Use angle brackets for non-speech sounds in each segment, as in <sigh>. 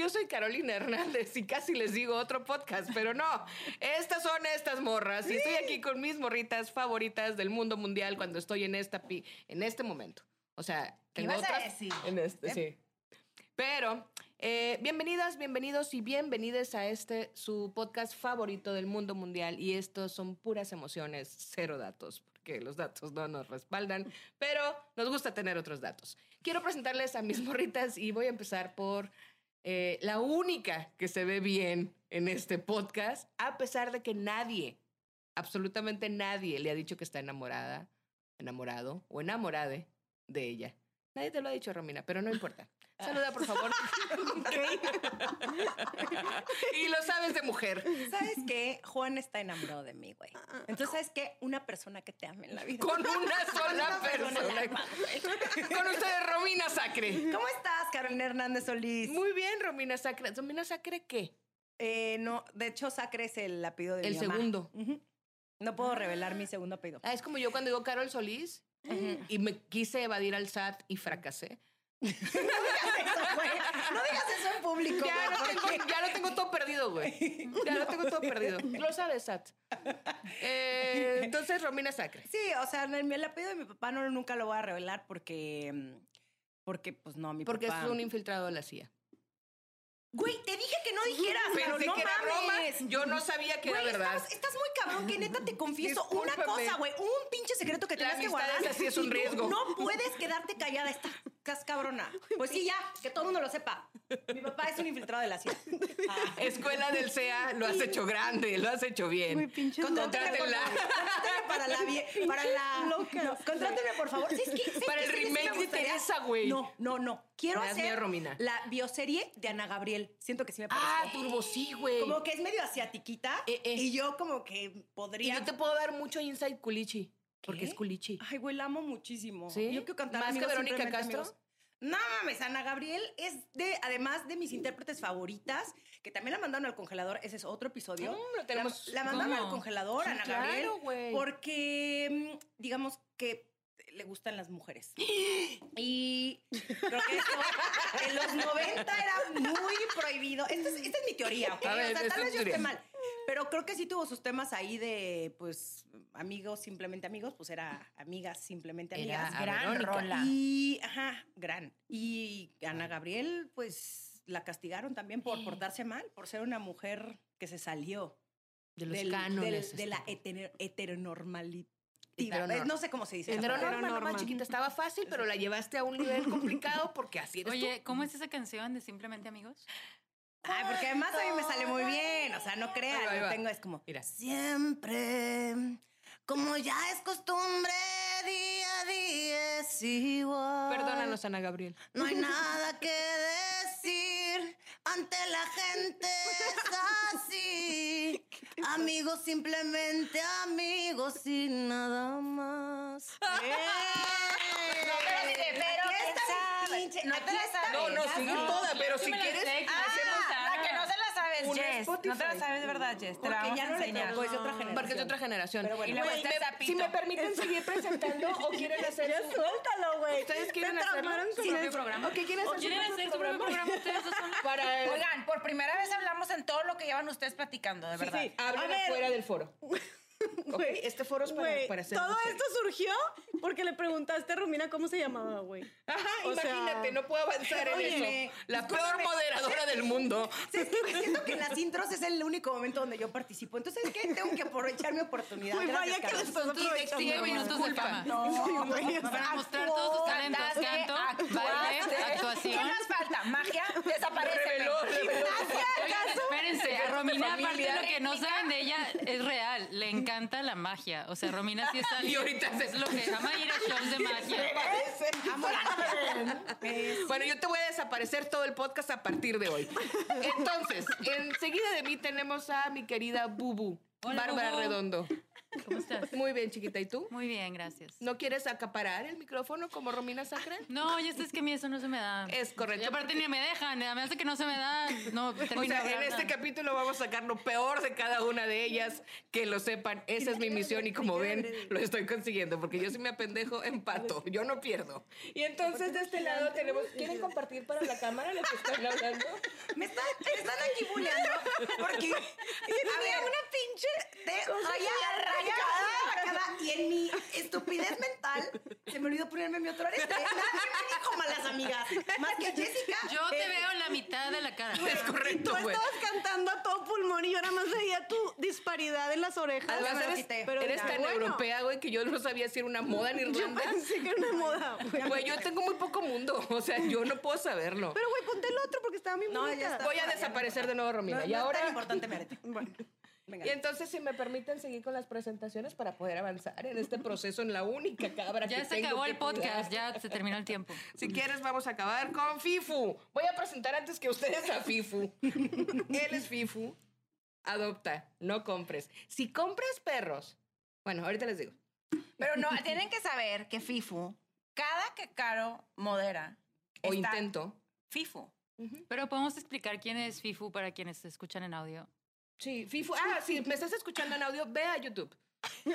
Yo soy Carolina Hernández y casi les digo otro podcast, pero no. Estas son estas morras y estoy aquí con mis morritas favoritas del mundo mundial cuando estoy en esta pi- en este momento. O sea, ¿Qué tengo a otras decir? en este, sí. Pero eh, bienvenidas, bienvenidos y bienvenidas a este su podcast favorito del mundo mundial y estos son puras emociones, cero datos, porque los datos no nos respaldan, pero nos gusta tener otros datos. Quiero presentarles a mis morritas y voy a empezar por eh, la única que se ve bien en este podcast, a pesar de que nadie, absolutamente nadie le ha dicho que está enamorada, enamorado o enamorade de ella. Nadie te lo ha dicho, Romina, pero no importa. Saluda, por favor. <laughs> y lo sabes de mujer. ¿Sabes qué? Juan está enamorado de mí, güey. Entonces, ¿sabes qué? Una persona que te ame en la vida. Con una sola Una persona. Con ustedes, Romina Sacre. ¿Cómo estás, Carolina Hernández Solís? Muy bien, Romina Sacre. ¿Romina Sacre qué? Eh, no, de hecho, Sacre es el apellido de El mi mamá. segundo. Ujú. No puedo revelar mi segundo apellido. Ah, es como yo cuando digo Carol Solís y me quise evadir al SAT y fracasé. <laughs> No digas eso, güey. No digas eso en público. Ya güey, lo, tengo, porque- ya lo tengo todo perdido, güey. Ya lo tengo todo perdido. Lo sabes, Sat. Eh, entonces, Romina Sacre. Sí, o sea, el, el apellido de mi papá no, nunca lo voy a revelar porque... mm, Porque, pues, no, mi Porque papá... es un infiltrado de la CIA. Güey, te dije que no dijeras, pero no que mames. Yo no sabía que era verdad. Estás, estás muy cabrón, que neta te confieso una cosa, güey. Un pinche secreto que La tienes que guardar. así, es un riesgo. No puedes quedarte callada, estás estás cabrona. Pues sí, ya, que todo el mundo lo sepa. Mi papá es un infiltrado de la CIA. Ah. Escuela del CEA, lo has hecho grande, lo has hecho bien. Contráteme, por Contrátela. favor. Contráteme para la... vie- Para la no, contráteme, por favor. ¿Sabes Para el sí remake de? Teresa, güey. No, no, no. Quiero hacer Romina. la bioserie de Ana Gabriel. Siento que sí me parece. Ah, Turbo sí, güey. Como que es medio asiatiquita. Eh, eh. Y yo como que Y podría... yo te puedo dar mucho inside culichi. Porque es culichi. Ay, güey, la amo muchísimo. ¿Sí? Yo quiero cantar ¿Más que Verónica Castro? amigos. No mames, Ana Gabriel es de, además de mis intérpretes favoritas, que también la mandaron al congelador, ese es otro episodio. Lo tenemos- La, la mandaron al congelador, Sí, Ana claro, Gabriel, porque mm, digamos que le gustan las mujeres. <gasps> Y creo que eso en los 90 era muy prohibido. Esta es, esta es mi teoría, ¿ok? A ver, o sea, es tal vez yo esté mal. Pero creo que sí tuvo sus temas ahí de, pues, amigos, simplemente amigos, pues era amigas, simplemente Era amigas. a gran Verónica. rola. Y, ajá, gran. Y Ana Gabriel, pues, la castigaron también por portarse mal, por ser una mujer que se salió De los del- cánones. del- de la heter- heteronormalidad. Heteronor- No sé cómo se dice. Heteronorma, chiquita, estaba fácil, pero la llevaste a un nivel complicado porque así eres Oye, tú. ¿cómo es esa canción de Simplemente Amigos? Ay, porque además a mí me sale muy bien. O sea, no crean, Ahí va, ahí lo va. tengo, es como. Mira. Siempre, como ya es costumbre, día a día es igual. Perdónanos, Ana Gabriel. No hay nada que decir ante la gente es así. <laughs> Amigos, simplemente amigos y nada más. <laughs> pero está ¿quién mi sabe? pinche- No aquí está. No, no, casa. toda, pero si quieres, Ah, hacemos la que no se la sabes, un Jess. No te la sabes verdad, Jess. Te Porque vamos ya a no le enseñar. tocó, es de otra generación. Porque es de otra generación. Pero bueno. Y luego Güey, está me- Zapito. si me permiten <laughs> seguir presentando o <laughs> quieren hacer su... Suéltalo, güey. ¿Ustedes quieren Te hacerlo? traumaron con Sí, eso. mi programa. Ok, ¿quieren hacer su ¿Quieren hacer su propio programa ustedes dos solos? <laughs> Para el... Oigan, por primera vez hablamos en todo lo que llevan ustedes platicando, de verdad. Sí, hablen A ver. afuera del foro. Ok, Güey, este foro es para, hacer... todo mujeres. esto surgió porque le preguntaste a Romina cómo se llamaba, güey. Ajá, O sea- imagínate, no puedo avanzar en Oye, eso. La peor moderadora del mundo. ¿Sabes qué? Siento que en las intros es el único momento donde yo participo. Entonces, ¿qué? Tengo que aprovechar mi oportunidad. Güey, vaya que estás aprovechando. Minutos de fama. No, güey, Para mostrar todos sus talentos. Canto, baile, ¿Qué actuación. nos falta? ¿Magia? Desaparece. Reveló, espérense, a Romina, aparte lo que no saben de ella es real. Le encanta la magia. O sea, Romina sí está. <laughs> Y ahorita es lo que ama ir a shows de magia. <laughs> Bueno, yo te voy a desaparecer todo el podcast a partir de hoy. Entonces, enseguida de mí tenemos a mi querida Bubu, Hola, Bárbara Bubu. Redondo. ¿Cómo estás? <laughs> Muy bien, chiquita. ¿Y tú? Muy bien, gracias. ¿No quieres acaparar el micrófono como Romina Sacre? No, ya sabes que a mí eso no se me da. Es correcto, Y aparte ni me dejan, a mí hace que no se me da. No, <laughs> O sea, en este capítulo vamos a sacar lo peor de cada una de ellas, que lo sepan. Esa es mi misión y como ven, lo estoy consiguiendo, porque yo si me apendejo, empato. Yo no pierdo. Y entonces de este lado tenemos... ¿Quieren compartir para la cámara lo que están hablando? <laughs> Me están, me están aquí bulleando porque había una pinche de y en mi estupidez mental se me olvidó ponerme mi otro arete. Nadie me dijo malas amigas, más que Jessica. Yo te Eh, veo la mitad de la cara. Es correcto, Tú güey. estabas cantando a todo pulmón y yo nada más veía tu disparidad en las orejas. Además, me lo eres, quité. Pero eres tan bueno. europea, güey, que yo no sabía si era una moda en <laughs> Yo Irlanda. pensé que era una moda, güey. Güey, yo tengo muy poco mundo. <laughs> O sea, yo no puedo saberlo. Pero, güey, ponte el otro porque estaba bien No, bonita. ya está. Voy a desaparecer de nuevo, Romina. No, y no es ahora... tan importante mi arete. <laughs> Bueno, Venga. Y entonces, si me permiten seguir con las presentaciones para poder avanzar en este proceso en la única cabra que Ya se tengo acabó que el podcast, cuidar. ya se terminó el tiempo. <laughs> Si quieres, vamos a acabar con Fifu. Voy a presentar antes que ustedes a Fifu. Él es Fifu. Adopta, no compres. Si compras perros, bueno, ahorita les digo. Pero no, tienen que saber que FIFU, cada que Caro modera, O está intento. FIFU. Pero podemos explicar quién es Fifu para quienes se escuchan en audio. Sí, Fifu. Ah, si me estás escuchando en audio, ve a YouTube. <laughs>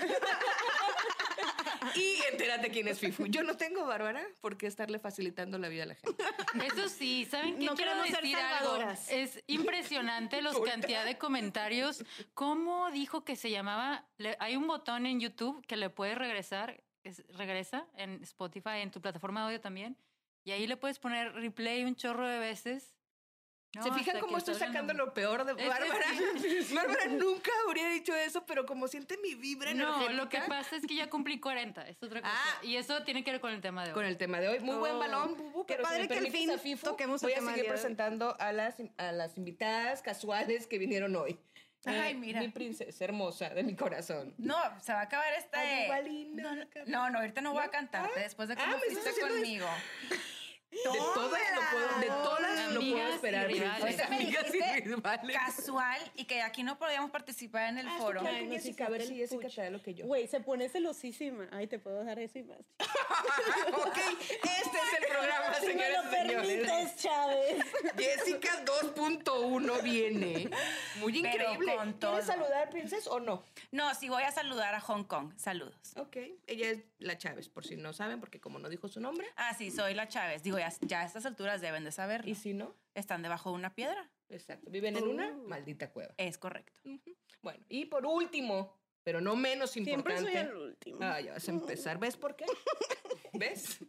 y entérate quién es Fifu. Yo no tengo, Bárbara, por qué estarle facilitando la vida a la gente. Eso sí, ¿saben qué No quiero decir algo? Es impresionante la <laughs> cantidad de comentarios. ¿Cómo dijo que se llamaba? Le- hay un botón en YouTube que le puedes regresar, es- regresa en Spotify, en tu plataforma de audio también, y ahí le puedes poner replay un chorro de veces. No, ¿Se fijan cómo estoy sacando lo peor de Es- Bárbara? <laughs> Bárbara nunca habría dicho eso, pero como siente mi vibra No, energética... lo que pasa es que ya cumplí 40, es otra cosa. Ah. y eso tiene que ver con el tema de hoy. Con el tema de hoy. Muy buen Oh, balón, Bubu. qué Pero padre si que al fin Fifu, toquemos el voy a tema seguir presentando a las, a las invitadas casuales que vinieron hoy. Ay, Eh, mira. Mi princesa hermosa de mi corazón. No, se va a acabar esta Ay, No, no, no, no, ahorita no voy a ¿No? cantarte Ah, después de ah, cómo me estás fuiste conmigo. De todas lo puedo, de todas lo puedo esperar. rivales. Me Amigas y rivales. casual y que aquí no podíamos participar en el Ah, foro. Ay, no, sí, Jessica, a ver si Jessica da lo que yo. Güey, se pone celosísima. Ay, te puedo dar eso y más. <laughs> ok, este es el programa, Si me señoras lo y señores. permites, Chávez. Jessica 2.1 viene. Muy increíble. con todo. ¿Quieres saludar, princesa, o no? No, sí voy a saludar a Hong Kong. Saludos. Ok, ella es la Chávez, por si no saben, porque como no dijo su nombre. Ah, sí, soy la Chávez. Digo, ya, a estas alturas deben de saberlo. Y si no, Están debajo de una piedra. exacto. Viven en una maldita cueva. Es correcto. Bueno, y por último, pero no menos Siempre importante. soy el último. Ah, ya vas a empezar. ¿Ves por qué? <laughs> ¿Ves?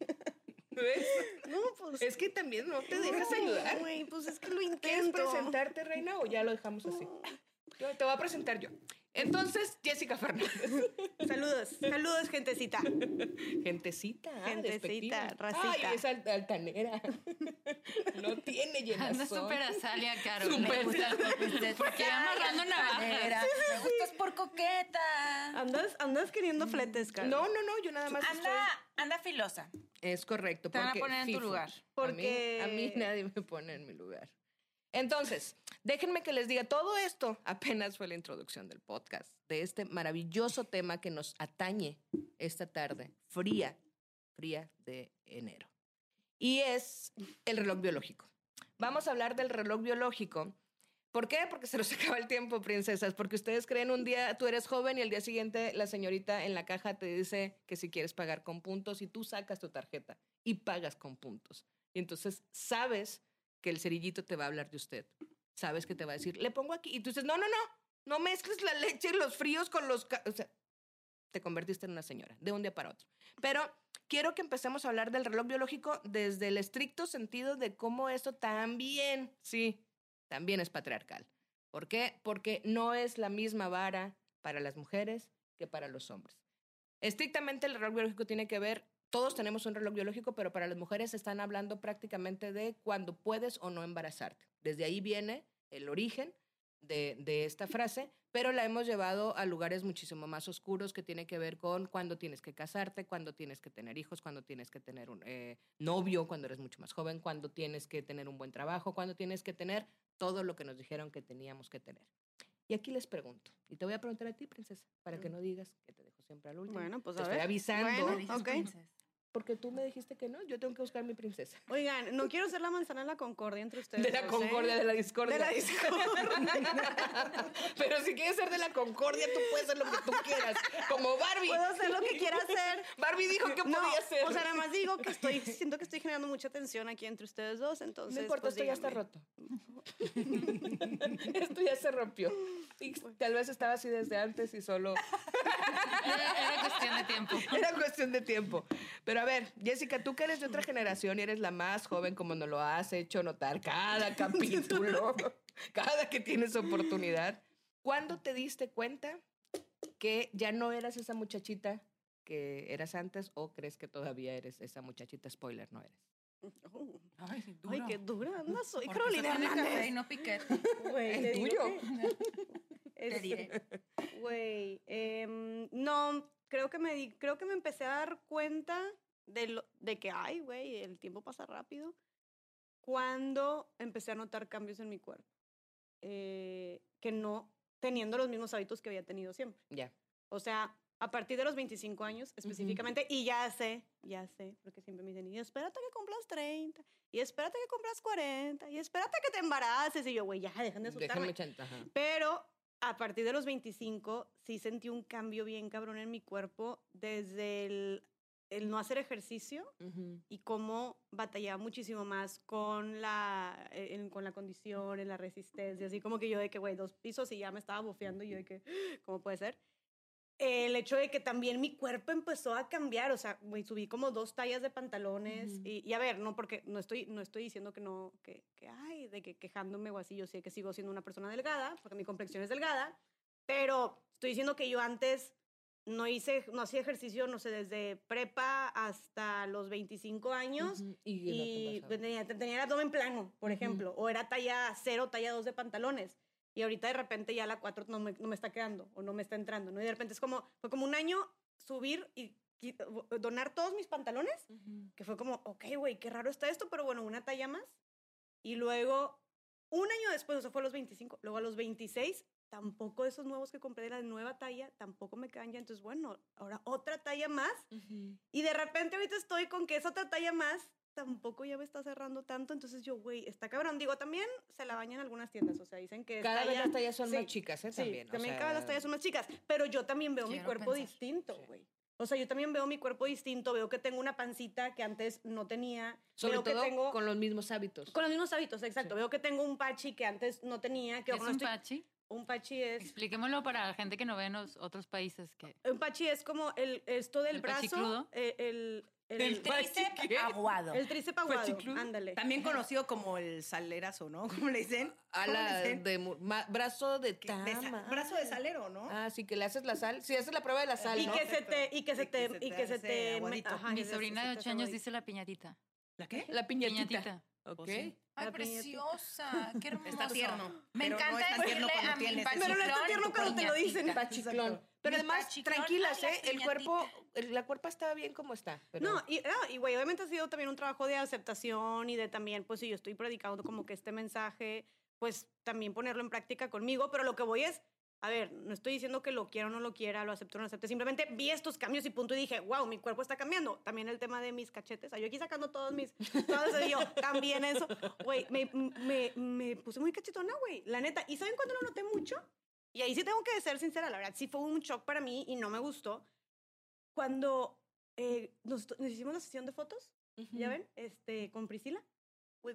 ¿Ves? No, pues. Es que también no te dejas ayudar. Güey, pues es que lo ¿Quieres intento. presentarte, reina, o ya lo dejamos así? Yo te voy a presentar yo. Entonces, Jessica Fernández. <laughs> Saludos, saludos, gentecita. Gentecita. ah, Gentecita, racita. Ay, es alt- altanera. <laughs> No tiene llenazón. Anda súper azalia, Caro. Súper. Porque va amarrando <laughs> navajas. Era, Me gustas por coqueta. Andas, andas queriendo fletes, cara. No, no, no, yo nada más estoy... Anda, anda filosa. Es correcto. Te van a poner en tu lugar. Porque- A mí, a mí nadie me pone en mi lugar. Entonces, déjenme que les diga, todo esto <laughs> apenas fue la introducción del podcast, de este maravilloso tema que nos atañe esta tarde, fría, fría de enero. Y es el reloj biológico. Vamos a hablar del reloj biológico. ¿Por qué? Porque se nos <laughs> acaba el tiempo, princesas. Porque ustedes creen un día, tú eres joven y el día siguiente la señorita en la caja te dice que si quieres pagar con puntos y tú sacas tu tarjeta y pagas con puntos. Y entonces sabes que el cerillito te va a hablar de usted. Sabes que te va a decir, le pongo aquí. Y tú dices, no, no, no, no mezcles la leche y los fríos con los... ca-". O sea, te convertiste en una señora de un día para otro. Pero quiero que empecemos a hablar del reloj biológico desde el estricto sentido de cómo esto también, sí, también es patriarcal. ¿Por qué? Porque no es la misma vara para las mujeres que para los hombres. Estrictamente el reloj biológico tiene que ver, todos tenemos un reloj biológico, pero para las mujeres están hablando prácticamente de cuando puedes o no embarazarte. Desde ahí viene el origen de, de esta frase, pero la hemos llevado a lugares muchísimo más oscuros que tiene que ver con cuándo tienes que casarte, cuándo tienes que tener hijos, cuándo tienes que tener un eh, novio, cuando eres mucho más joven, cuándo tienes que tener un buen trabajo, cuándo tienes que tener todo lo que nos dijeron que teníamos que tener. Y aquí les pregunto, y te voy a preguntar a ti, princesa, para que no digas que te dejo siempre al último. Bueno, pues te a estoy ver. avisando, Bueno, Dices ok. princesa. Porque tú me dijiste que no, yo tengo que buscar mi princesa. Oigan, no quiero ser la manzana de la concordia entre ustedes. De la dos, ¿eh? concordia, de la discordia. De la discordia. <laughs> Pero si quieres ser de la concordia, tú puedes hacer lo que tú quieras. Como Barbie. Puedo hacer lo que quiera hacer. Barbie dijo que No, podía ser. o sea, nada más digo que estoy, siento que estoy generando mucha tensión aquí entre ustedes dos, entonces. no importa, pues, esto ya está roto. <laughs> esto ya se rompió. Y tal vez estaba así desde antes y solo <laughs> Era, era cuestión de tiempo. <laughs> era cuestión de tiempo. Pero a ver, Jessica, tú que eres de otra generación y eres la más joven, como nos lo has hecho notar cada <laughs> capítulo, cada que tienes oportunidad, ¿cuándo te diste cuenta que ya no eras esa muchachita que eras antes o crees que todavía eres esa muchachita? Spoiler, no eres. Oh, Ay, <laughs> Ay, qué dura anda soy, Porque Carolina café y Hernández. no piquete. <laughs> Güey, El te digo tuyo. que- <laughs> Te Este, diré. Güey, em, no, creo que me di, creo que me empecé a dar cuenta de lo, de que ay, güey, el tiempo pasa rápido cuando empecé a notar cambios en mi cuerpo, eh, que no teniendo los mismos hábitos que había tenido siempre. Ya. O sea, a partir de los 25 años específicamente, y ya sé, ya sé, porque siempre me dicen, y espérate que cumplas 30, y espérate que cumplas 40, y espérate que te embaraces, y yo, güey, ya, dejen de asustarme. Déjame chanta. ajá. Pero a partir de los 25 sí sentí un cambio bien cabrón en mi cuerpo desde el, el no hacer ejercicio Ujú. y cómo batallaba muchísimo más con la, eh, en- con la condición, en la resistencia, así como que yo de que, güey, dos pisos y ya me estaba bofeando y yo de que, ¿cómo puede ser? El hecho de que también mi cuerpo empezó a cambiar, o sea, subí como dos tallas de pantalones y, y a ver, no porque no estoy, no estoy diciendo que no, que, que ay, de que quejándome o así, yo sé que sigo siendo una persona delgada, porque mi complexión es delgada, pero estoy diciendo que yo antes no hice, no hacía ejercicio, no sé, desde prepa hasta los 25 años. Y, no te y tenía, tenía el abdomen plano, por ejemplo, o era talla 0, talla 2 de pantalones. Y ahorita de repente ya la 4 no me, no me está quedando o no me está entrando, ¿no? Y de repente es como, fue como un año subir y donar todos mis pantalones, que fue como, ok, güey, qué raro está esto, pero bueno, una talla más. Y luego, un año después, eso fue a los 25, luego a los 26, tampoco esos nuevos que compré de la nueva talla, tampoco me quedan ya. Entonces, bueno, ahora otra talla más. Y de repente ahorita estoy con que esa otra talla más tampoco ya me está cerrando tanto. Entonces yo, güey, está cabrón. Digo, también se la bañan algunas tiendas. O sea, dicen que Cada vez las tallas son sí, más chicas, ¿eh? Sí, También. o también sea, cada vez las tallas son más chicas. Pero yo también veo mi cuerpo pensar. distinto, Sí. güey. O sea, yo también veo mi cuerpo distinto. Veo que tengo una pancita que antes no tenía. Sobre veo todo que tengo... con los mismos hábitos. con los mismos hábitos, exacto. Veo que tengo un pachi que antes no tenía. Que ¿Qué es un estoy- pachi? un pachi es... Expliquémoslo para la gente que no ve en los otros países que Un pachi es como el, esto del ¿El brazo. pachicludo? eh, el, el, El tríceps ¿Qué? aguado. el tríceps aguado. Ándale. También conocido como el salerazo, ¿no? <laughs> ¿Cómo le dicen? A ¿Cómo le la dicen? de mu- ma- brazo de Que- de sa- tama. brazo de salero, ¿no? Ah, sí, que le haces la sal. Sí, haces la prueba de la sal, y ¿no? que se te y que se Y te y que se te ajá, mi sobrina de te 8 hace años dice la piñatita. ¿La qué? La piñatita. Piñatita. Ok. Ay, preciosa. <laughs> Qué hermoso. Está tierno. Me encanta no decirle cuando a mi pachiclón. Pero no está tierno cuando te lo dicen. Pachiclón. Pero además, tranquilas, ¿eh? El cuerpo, la cuerpa está bien como está. Pero No, y, ah, y güey, obviamente ha sido también un trabajo de aceptación y de también, pues si yo estoy predicando como que este mensaje, pues también ponerlo en práctica conmigo, pero lo que voy es, a ver, no estoy diciendo que lo quiera o no lo quiera, lo acepte o no lo acepte, simplemente vi estos cambios y punto y dije, wow, mi cuerpo está cambiando. También el tema de mis cachetes, yo aquí sacando todos mis, todo eso y yo, también eso, güey, me, me, me puse muy cachetona, güey, la neta. ¿Y saben cuándo lo noté mucho? Y ahí sí tengo que ser sincera, la verdad, sí fue un shock para mí y no me gustó. Cuando eh, nos, nos hicimos la sesión de fotos, ¿ya ven? Este, con Priscila.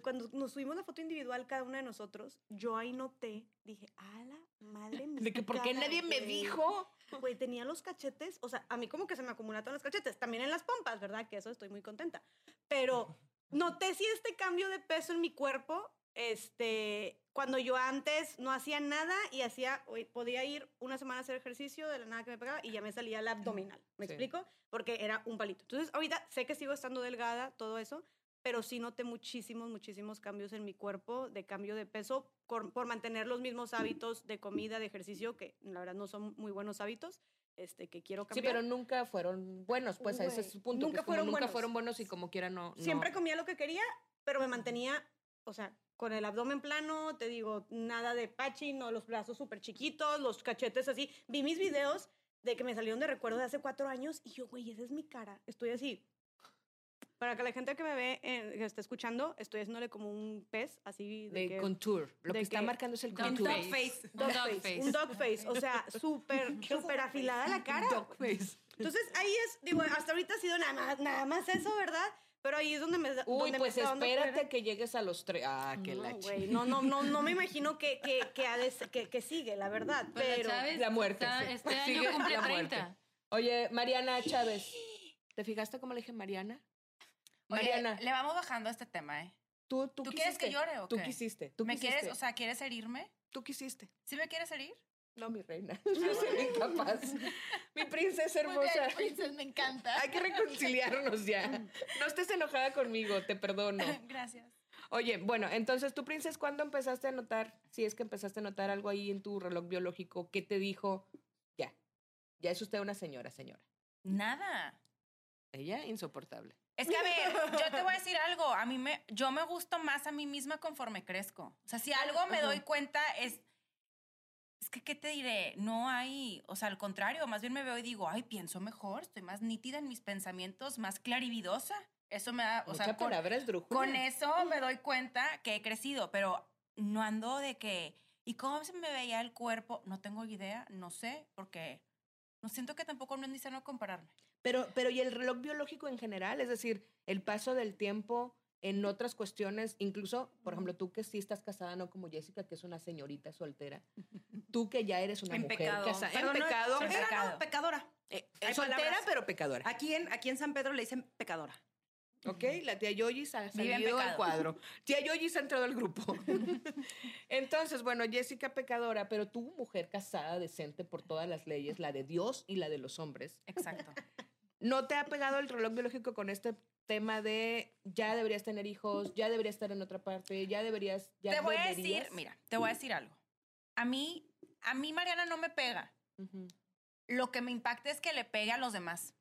Cuando nos subimos la foto individual cada una de nosotros, yo ahí noté, dije, a la madre mía. <laughs> De que, ¿por qué nadie me dijo? Güey, tenía los cachetes, o sea, a mí como que se me acumulan todos los cachetes, también en las pompas, ¿verdad? Que eso estoy muy contenta. Pero <laughs> noté si este cambio de peso en mi cuerpo, este, cuando yo antes no hacía nada y hacía, podía ir una semana a hacer ejercicio de la nada que me pegaba y ya me salía la abdominal, ¿me Sí. explico? Porque era un palito. Entonces, ahorita sé que sigo estando delgada, todo eso, pero sí noté muchísimos, muchísimos cambios en mi cuerpo, de cambio de peso, por, por mantener los mismos hábitos de comida, de ejercicio, que la verdad no son muy buenos hábitos, este, que quiero Sí, cambiar. pero nunca fueron buenos, pues a ese es Güey, su punto. nunca pues, fueron nunca buenos. fueron buenos y como quiera no. no- Siempre comía lo que quería, pero me mantenía, o sea, con el abdomen plano, te digo, nada de pachi, no, los brazos súper chiquitos, los cachetes así. Vi mis videos de que me salieron de recuerdo de hace cuatro años y yo, güey, esa es mi cara. Estoy así. Para que la gente que me ve, eh, que está escuchando, estoy haciéndole como un pez, así de, de que- contour. Lo de que está que- marcando es el Dog contour. face. face. dog Un dog face, face. un dog face, o sea, <laughs> súper, súper afilada la cara. Dog face. Entonces ahí es, digo, hasta ahorita ha sido nada más, nada más eso, ¿verdad? Pero ahí es donde me da- Uy, donde pues espérate que llegues a los tres. Ah, que no, no, no, no, no me imagino que, que, que, sigue, la verdad. Pues la pero Chávez La muerte, está- sí. este <laughs> Sigue año cumple la muerte. 30. Oye, Mariana Chávez. ¿Te fijaste cómo le dije Mariana? Oye, Mariana, le vamos bajando a este tema, ¿eh? tú, tú, ¿Tú quieres que llore o Tú qué? quisiste. Tú ¿Me quisiste. quieres, o sea, quieres herirme? tú quisiste. ¿Sí me quieres herir? No, mi reina. <laughs> Yo soy incapaz. mi princesa hermosa. me encanta. Hay que reconciliarnos ya. No estés enojada conmigo, te perdono. <laughs> Gracias. Oye, bueno, entonces tú, princesa, ¿cuándo empezaste a notar, si es que empezaste a notar algo ahí en tu reloj biológico, qué te dijo? Ya, ya es usted una señora, señora. Nada. Ella, insoportable. Es que, a ver, yo te voy a decir algo. A mí me, yo me gusto más a mí misma conforme crezco. O sea, si algo me doy cuenta es que, ¿qué te diré? No hay, o sea, al contrario, más bien me veo y digo, ay, pienso mejor, estoy más nítida en mis pensamientos, más clarividosa. Eso me da, o Mucha sea, con, esdrújula. con eso me doy cuenta que he crecido, pero no ando de que, ¿y cómo se me veía el cuerpo? No tengo idea, no sé, porque no siento que tampoco no es ni sano compararme. Pero, pero ¿y el reloj biológico en general? Es decir, el paso del tiempo en otras cuestiones, incluso, por ejemplo, tú que sí estás casada, no como Jessica, que es una señorita soltera, <laughs> tú que ya eres una En mujer pecado. casada, en no, pecado, soltera, pecado. no, pecadora. eh, hay soltera palabras. pero pecadora. Aquí en, aquí en San Pedro le dicen pecadora. ¿Ok? La tía Yoyis ha salido al cuadro. <laughs> Tía Yoyis ha entrado al grupo. <laughs> Entonces, bueno, Jessica pecadora, pero tú, mujer casada, decente por todas las leyes, la de Dios y la de los hombres, Exacto. ¿no te ha pegado el reloj biológico con este tema de ya deberías tener hijos, ya deberías estar en otra parte, ya deberías, ya te voy a deberías? decir, mira, te voy a decir algo. A mí, a mí Mariana no me pega. Ujú. Lo que me impacta es que le pegue a los demás.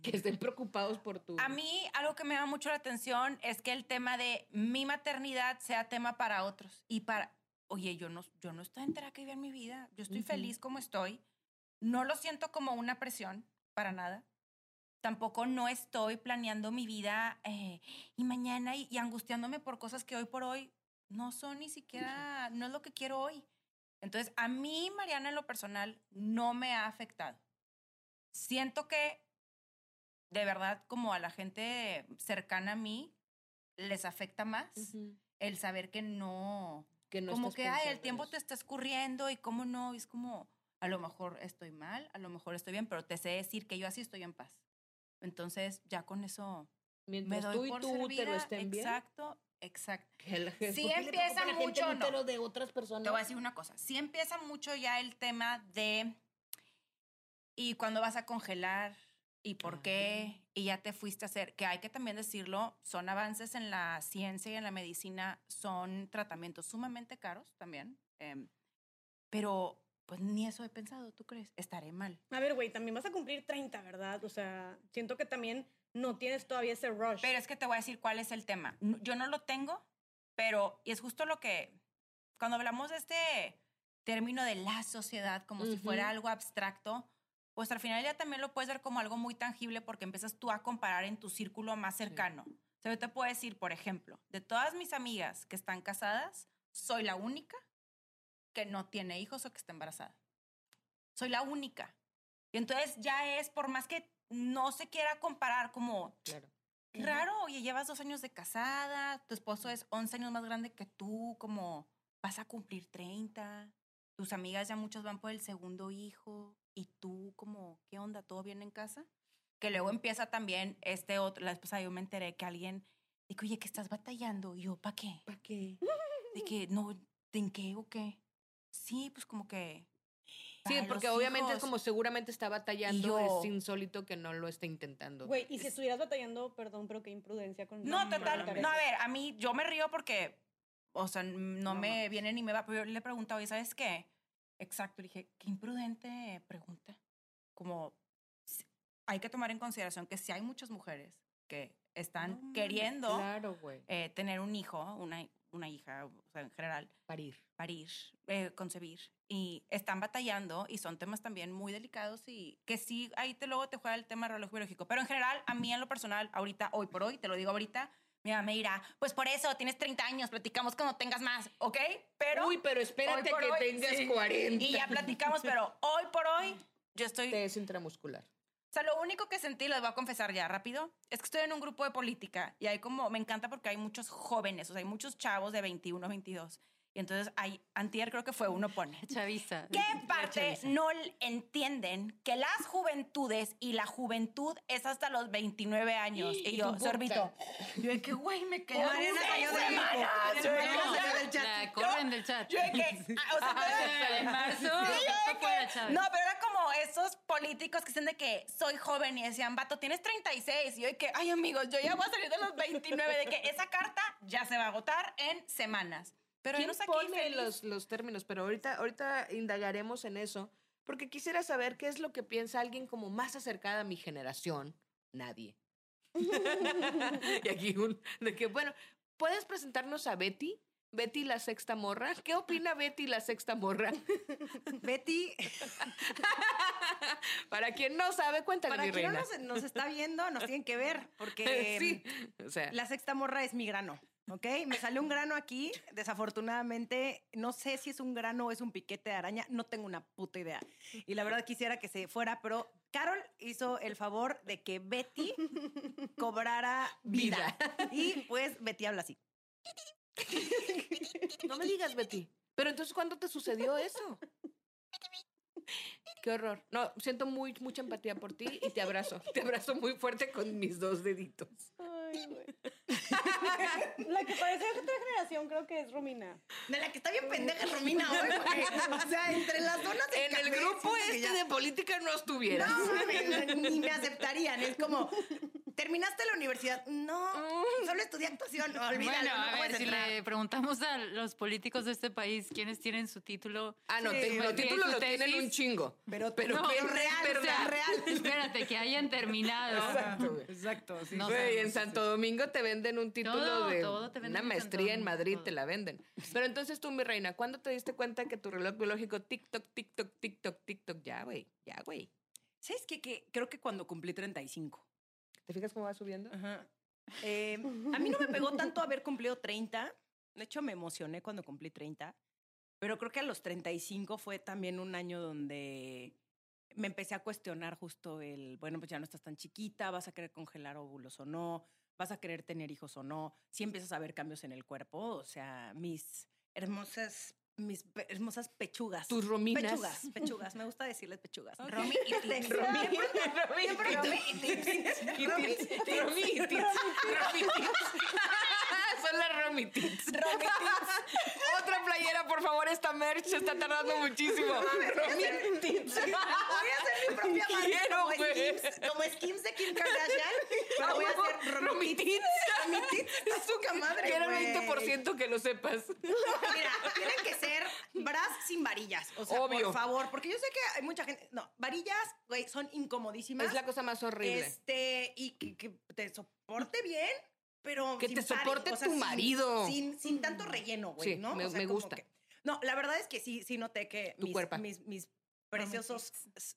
Que estén preocupados por tu... A mí algo que me llama mucho la atención es que el tema de mi maternidad sea tema para otros y para, oye, yo no, yo no estoy entera que vivir mi vida, yo estoy Ujú. feliz como estoy, no lo siento como una presión para nada. Tampoco no estoy planeando mi vida eh, y mañana y, y angustiándome por cosas que hoy por hoy no son ni siquiera, no es lo que quiero hoy. Entonces, a mí, Mariana, en lo personal, no me ha afectado. Siento que de verdad, como a la gente cercana a mí, les afecta más Ujú. el saber que no, Que no como que, ay, el tiempo te está escurriendo y cómo no, y es como, a lo mejor estoy mal, a lo mejor estoy bien, pero te sé decir que yo así estoy en paz. Entonces, ya con eso me Mientras doy tú y por tu útero servida. estén bien. Exacto, exacto. gente- Sí ¿por qué le empieza gente mucho, el no. de otras personas? Te voy a decir una cosa. Sí empieza mucho ya el tema de y cuando vas a congelar y por qué y ya te fuiste a hacer, que hay que también decirlo, son avances en la ciencia y en la medicina, son tratamientos sumamente caros también, em, pero pues ni eso he pensado, ¿tú crees? Estaré mal. A ver, güey, también vas a cumplir 30, ¿verdad? O sea, siento que también no tienes todavía ese rush. Pero es que te voy a decir cuál es el tema. Yo no lo tengo, pero y es justo lo que cuando hablamos de este término de la sociedad como si fuera algo abstracto, pues al final ya también lo puedes ver como algo muy tangible porque empiezas tú a comparar en tu círculo más cercano. O sea, yo te puedo decir, por ejemplo, de todas mis amigas que están casadas, soy la única que no tiene hijos o que está embarazada. Soy la única. Y entonces ya es, por más que no se quiera comparar como, Claro. Raro, oye, llevas dos años de casada, tu esposo es 11 años más grande que tú, como vas a cumplir 30, tus amigas ya muchos van por el segundo hijo y tú como, ¿qué onda? ¿Todo bien en casa? Que luego empieza también este otro, la esposa yo me enteré que alguien dijo, oye, que estás batallando, y yo, ¿para qué? ¿Para qué? De que, no, ¿en qué o qué? Sí, pues como que, Sí, porque obviamente es hijos. como seguramente está batallando, yo- es insólito que no lo esté intentando. Güey, y si estuvieras batallando, perdón, pero qué imprudencia con No, total. No, a ver, a mí yo me río porque, o sea, no me viene ni me va. Pero yo le he preguntado, ¿y sabes qué? Exacto, le dije, qué imprudente pregunta. Como, hay que tomar en consideración que si hay muchas mujeres que están No queriendo Claro, eh, tener un hijo, una, una hija, o sea, en general, Parir. parir, eh, concebir, y están batallando y son temas también muy delicados y que sí, ahí te luego te juega el tema reloj biológico. Pero en general, a mí en lo personal, ahorita, hoy por hoy, te lo digo ahorita, mi mamá me dirá, pues por eso tienes 30 años, platicamos cuando tengas más, ¿ok? Pero... Uy, pero espérate que hoy, tengas sí. 40. Y ya platicamos, pero hoy por hoy yo estoy... Es intramuscular. O sea, lo único que sentí, les voy a confesar ya rápido, es que estoy en un grupo de política y hay como, me encanta porque hay muchos jóvenes, o sea, hay muchos chavos de 21, 22. Y entonces, hay, antier creo que fue uno pone. <laughs> Chaviza. ¿Qué parte chaviza. no entienden que las juventudes y la juventud es hasta los 29 años? Y yo, sorbito. Yo de que, güey, me quedé Mariana salió del chat. Corren del chat. Yo de que, <laughs> ah, o sea, marzo, no pero era como esos políticos que dicen de que soy joven y decían, vato, tienes 36. Y yo de que, ay, amigos, yo ya voy a salir de los 29, de que esa carta ya se va a agotar en semanas. Pero ¿Quién yo no pone aquí feliz. los, los términos? Pero ahorita, ahorita indagaremos en eso, porque quisiera saber qué es lo que piensa alguien como más acercada a mi generación. Nadie. <laughs> y aquí un, de que, bueno, ¿puedes presentarnos a Betty? Betty la sexta morra. ¿Qué opina Betty la sexta morra? <laughs> Betty, <laughs> Para quien no sabe, cuéntale, para mi quien no reina. nos, nos está viendo, nos tienen que ver, porque sí, o sea, la sexta morra es mi grano. ¿Ok? Me salió un grano aquí. Desafortunadamente, no sé si es un grano o es un piquete de araña. No tengo una puta idea. Y la verdad quisiera que se fuera, pero Carol hizo el favor de que Betty <laughs> cobrara vida. Y pues Betty habla así. no me digas, Betty. Pero entonces, ¿cuándo te sucedió eso? <laughs> Qué horror. No, siento muy, mucha empatía por ti y te abrazo. Te abrazo muy fuerte con mis dos deditos. Ay, güey. La que parece de otra generación creo que es Romina. De la que está bien pendeja es Romina hoy, güey. O sea, entre las donas de En el grupo este ya- de política no estuvieras. No, mames, ni me aceptarían. Es como, ¿terminaste la universidad? No, solo estudié actuación. No, olvídalo, Bueno, no ver, si entrar. le preguntamos a los políticos de este país quiénes tienen su título. Ah, no, Sí, te- tienen un chingo. Pero, Pero pero, ¿qué? real, Pero o sea, real. <laughs> Espérate, que hayan terminado. Exacto, güey. Exacto, sí. No, Güey, en sí, Santo Domingo te venden un título Todo, de todo te venden una maestría en Madrid, todo. te la venden. Pero entonces tú, mi reina, ¿cuándo te diste cuenta que tu reloj biológico TikTok, TikTok, TikTok, TikTok, ya, güey, ya, güey? ¿Sabes qué? Que creo que cuando cumplí 35. ¿Te fijas cómo va subiendo? Ajá. Eh, a mí no me pegó tanto haber cumplido 30. De hecho, me emocioné cuando cumplí 30. Pero creo que a los 35 fue también un año donde me empecé a cuestionar justo el, bueno, pues ya no estás tan chiquita, vas a querer congelar óvulos o no, vas a querer tener hijos o no. Si empiezas a ver cambios en el cuerpo, o sea, mis hermosas, mis hermosas pechugas. Tus rominas. Pechugas, pechugas. Me gusta decirles pechugas. Romy y Tips. Romy y Tips. y. Romy y tits. Son las Romy tits. <laughs> Romy <laughs> Otra playera, por favor, esta merch se está tardando muchísimo. Romy tits. Voy a hacer mi propia <laughs> marca Quiero, como. Skims, como Skims de Kim Kardashian. Pero voy a hacer Romy Romy tits. Romy Tits está poca madre, Quiero el 20% que lo sepas. Mira, tienen que ser bras sin varillas. O sea, Obvio. por favor. Porque yo sé que hay mucha gente... No, varillas, güey, son incomodísimas. Es la cosa más horrible. Este, y que, que te soporte bien, pero. Que sin te soporte o sea, tu sin- marido. Sin, sin tanto relleno, güey, Sí, ¿no? me- O sea, me como gusta. que- no, la verdad es que sí, sí noté que Tu mis, mis, mis preciosos.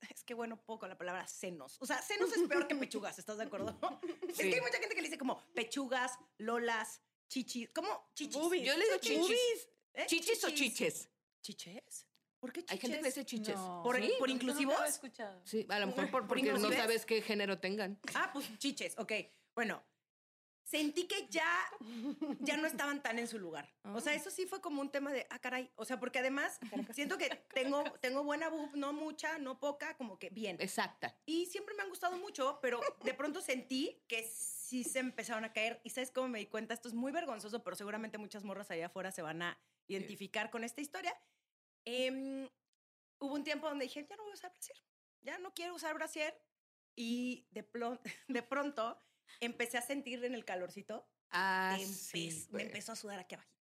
Es que bueno, poco la palabra senos. O sea, senos es peor que pechugas, ¿estás de acuerdo? <laughs> Es Sí. que hay mucha gente que le dice como pechugas, lolas, chichis. ¿Cómo? Chichis. Yo le digo chichis. ¿Eh? ¿Chichis o chiches? ¿Chiches? ¿Por qué chiches? Hay gente que le dice chiches. ¿Por, ¿Sí? por inclusivos? Sí, a lo mejor por- ¿Por porque no sabes qué género tengan. Ah, pues chiches, ok. Bueno, sentí que ya, ya no estaban tan en su lugar. O sea, eso sí fue como un tema de, ah, caray. O sea, porque además <laughs> siento que <laughs> tengo, tengo buena boob, no mucha, no poca, como que bien. Exacta. Y siempre me han gustado mucho, pero de pronto sentí que sí se empezaron a caer. ¿Y sabes cómo me di cuenta? Esto es muy vergonzoso, pero seguramente muchas morras allá afuera se van a identificar con esta historia. Em, hubo un tiempo donde dije, ya no voy a usar brasier, ya no quiero usar brasier. Y de, <laughs> de pronto empecé a sentir en el calorcito, Ah, empe- sí, me güey. empezó a sudar aquí abajito.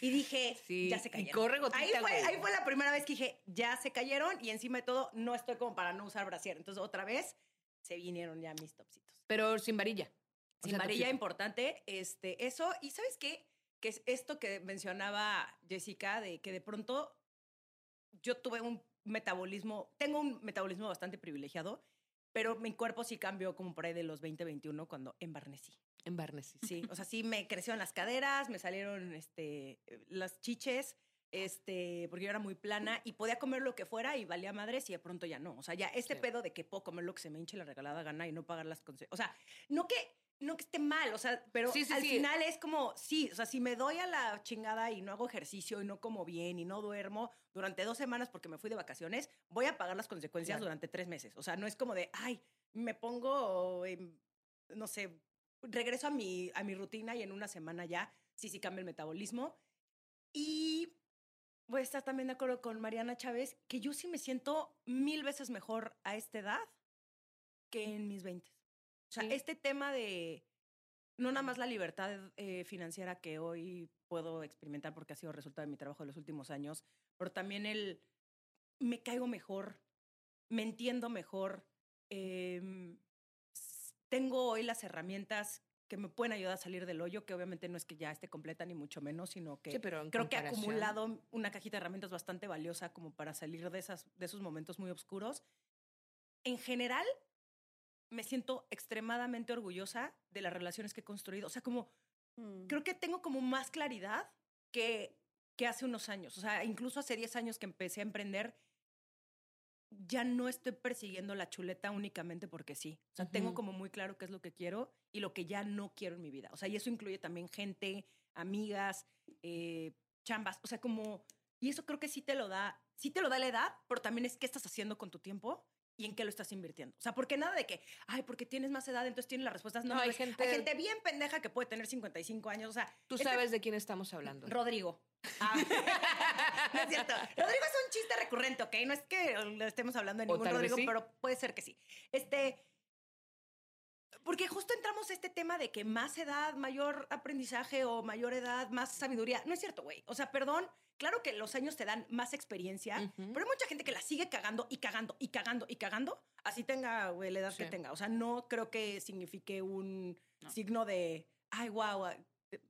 Y dije, Sí, ya se y cayeron. corre gotita, ahí, fue, ahí fue la primera vez que dije, ya se cayeron y encima de todo no estoy como para no usar brasier. Entonces otra vez se vinieron ya mis topsitos. Pero sin varilla. O Sin sea, varilla topsito. importante, este, eso. Y ¿sabes qué? Que es esto que mencionaba Jessica, de que de pronto yo tuve un metabolismo, tengo un metabolismo bastante privilegiado, pero mi cuerpo sí cambió como por ahí de los 20, 21 cuando embarnecí. En Barnes. Sí, o sea, sí me crecieron las caderas, me salieron este, las chiches, este, porque yo era muy plana y podía comer lo que fuera y valía madres y de pronto ya no. O sea, ya este Sí. pedo de que puedo comer lo que se me hinche la regalada gana y no pagar las consecuencias. O sea, no que, no que esté mal, o sea, pero Sí, sí, al sí. final es como, sí, o sea, si me doy a la chingada y no hago ejercicio y no como bien y no duermo durante dos semanas porque me fui de vacaciones, voy a pagar las consecuencias Claro. durante tres meses. O sea, no es como de, ay, me pongo, en- no sé, regreso a mi, a mi rutina y en una semana ya sí, sí cambia el metabolismo. Y voy a estar también de acuerdo con Mariana Chávez, que yo sí me siento mil veces mejor a esta edad que en mis 20. O sea, Sí. este tema de no nada más la libertad eh, financiera que hoy puedo experimentar porque ha sido resultado de mi trabajo de los últimos años, pero también el me caigo mejor, me entiendo mejor, s- tengo hoy las herramientas que me pueden ayudar a salir del hoyo, que obviamente no es que ya esté completa ni mucho menos, sino que Sí, pero creo que he acumulado una cajita de herramientas bastante valiosa como para salir de, esas, de esos momentos muy oscuros. En general, me siento extremadamente orgullosa de las relaciones que he construido. O sea, como Mm. creo que tengo como más claridad que, que hace unos años. O sea, incluso hace 10 años que empecé a emprender, ya no estoy persiguiendo la chuleta únicamente porque sí. O sea, tengo como muy claro qué es lo que quiero y lo que ya no quiero en mi vida. O sea, y eso incluye también gente, amigas, eh, chambas. O sea, como... Y eso creo que sí te lo da, sí te lo da la edad, pero también es qué estás haciendo con tu tiempo y en qué lo estás invirtiendo. O sea, porque nada de que, ay, porque tienes más edad, entonces tienes las respuestas. No, No, hay gente- hay gente bien pendeja que puede tener 55 años. O sea, Tú este- sabes de quién estamos hablando. Rodrigo. Ah. <laughs> no es cierto. Rodrigo es un chiste recurrente, ¿ok? No es que estemos hablando de ningún Rodrigo, sí. pero puede ser que sí. Este. Porque justo entramos a este tema de que más edad, mayor aprendizaje o mayor edad, más sabiduría. No es cierto, güey. O sea, perdón, claro que los años te dan más experiencia, Ujú. pero hay mucha gente que la sigue cagando y cagando y cagando y cagando, así tenga, güey, la edad que Sí. tenga. O sea, no creo que signifique un No. signo de, ay, wow,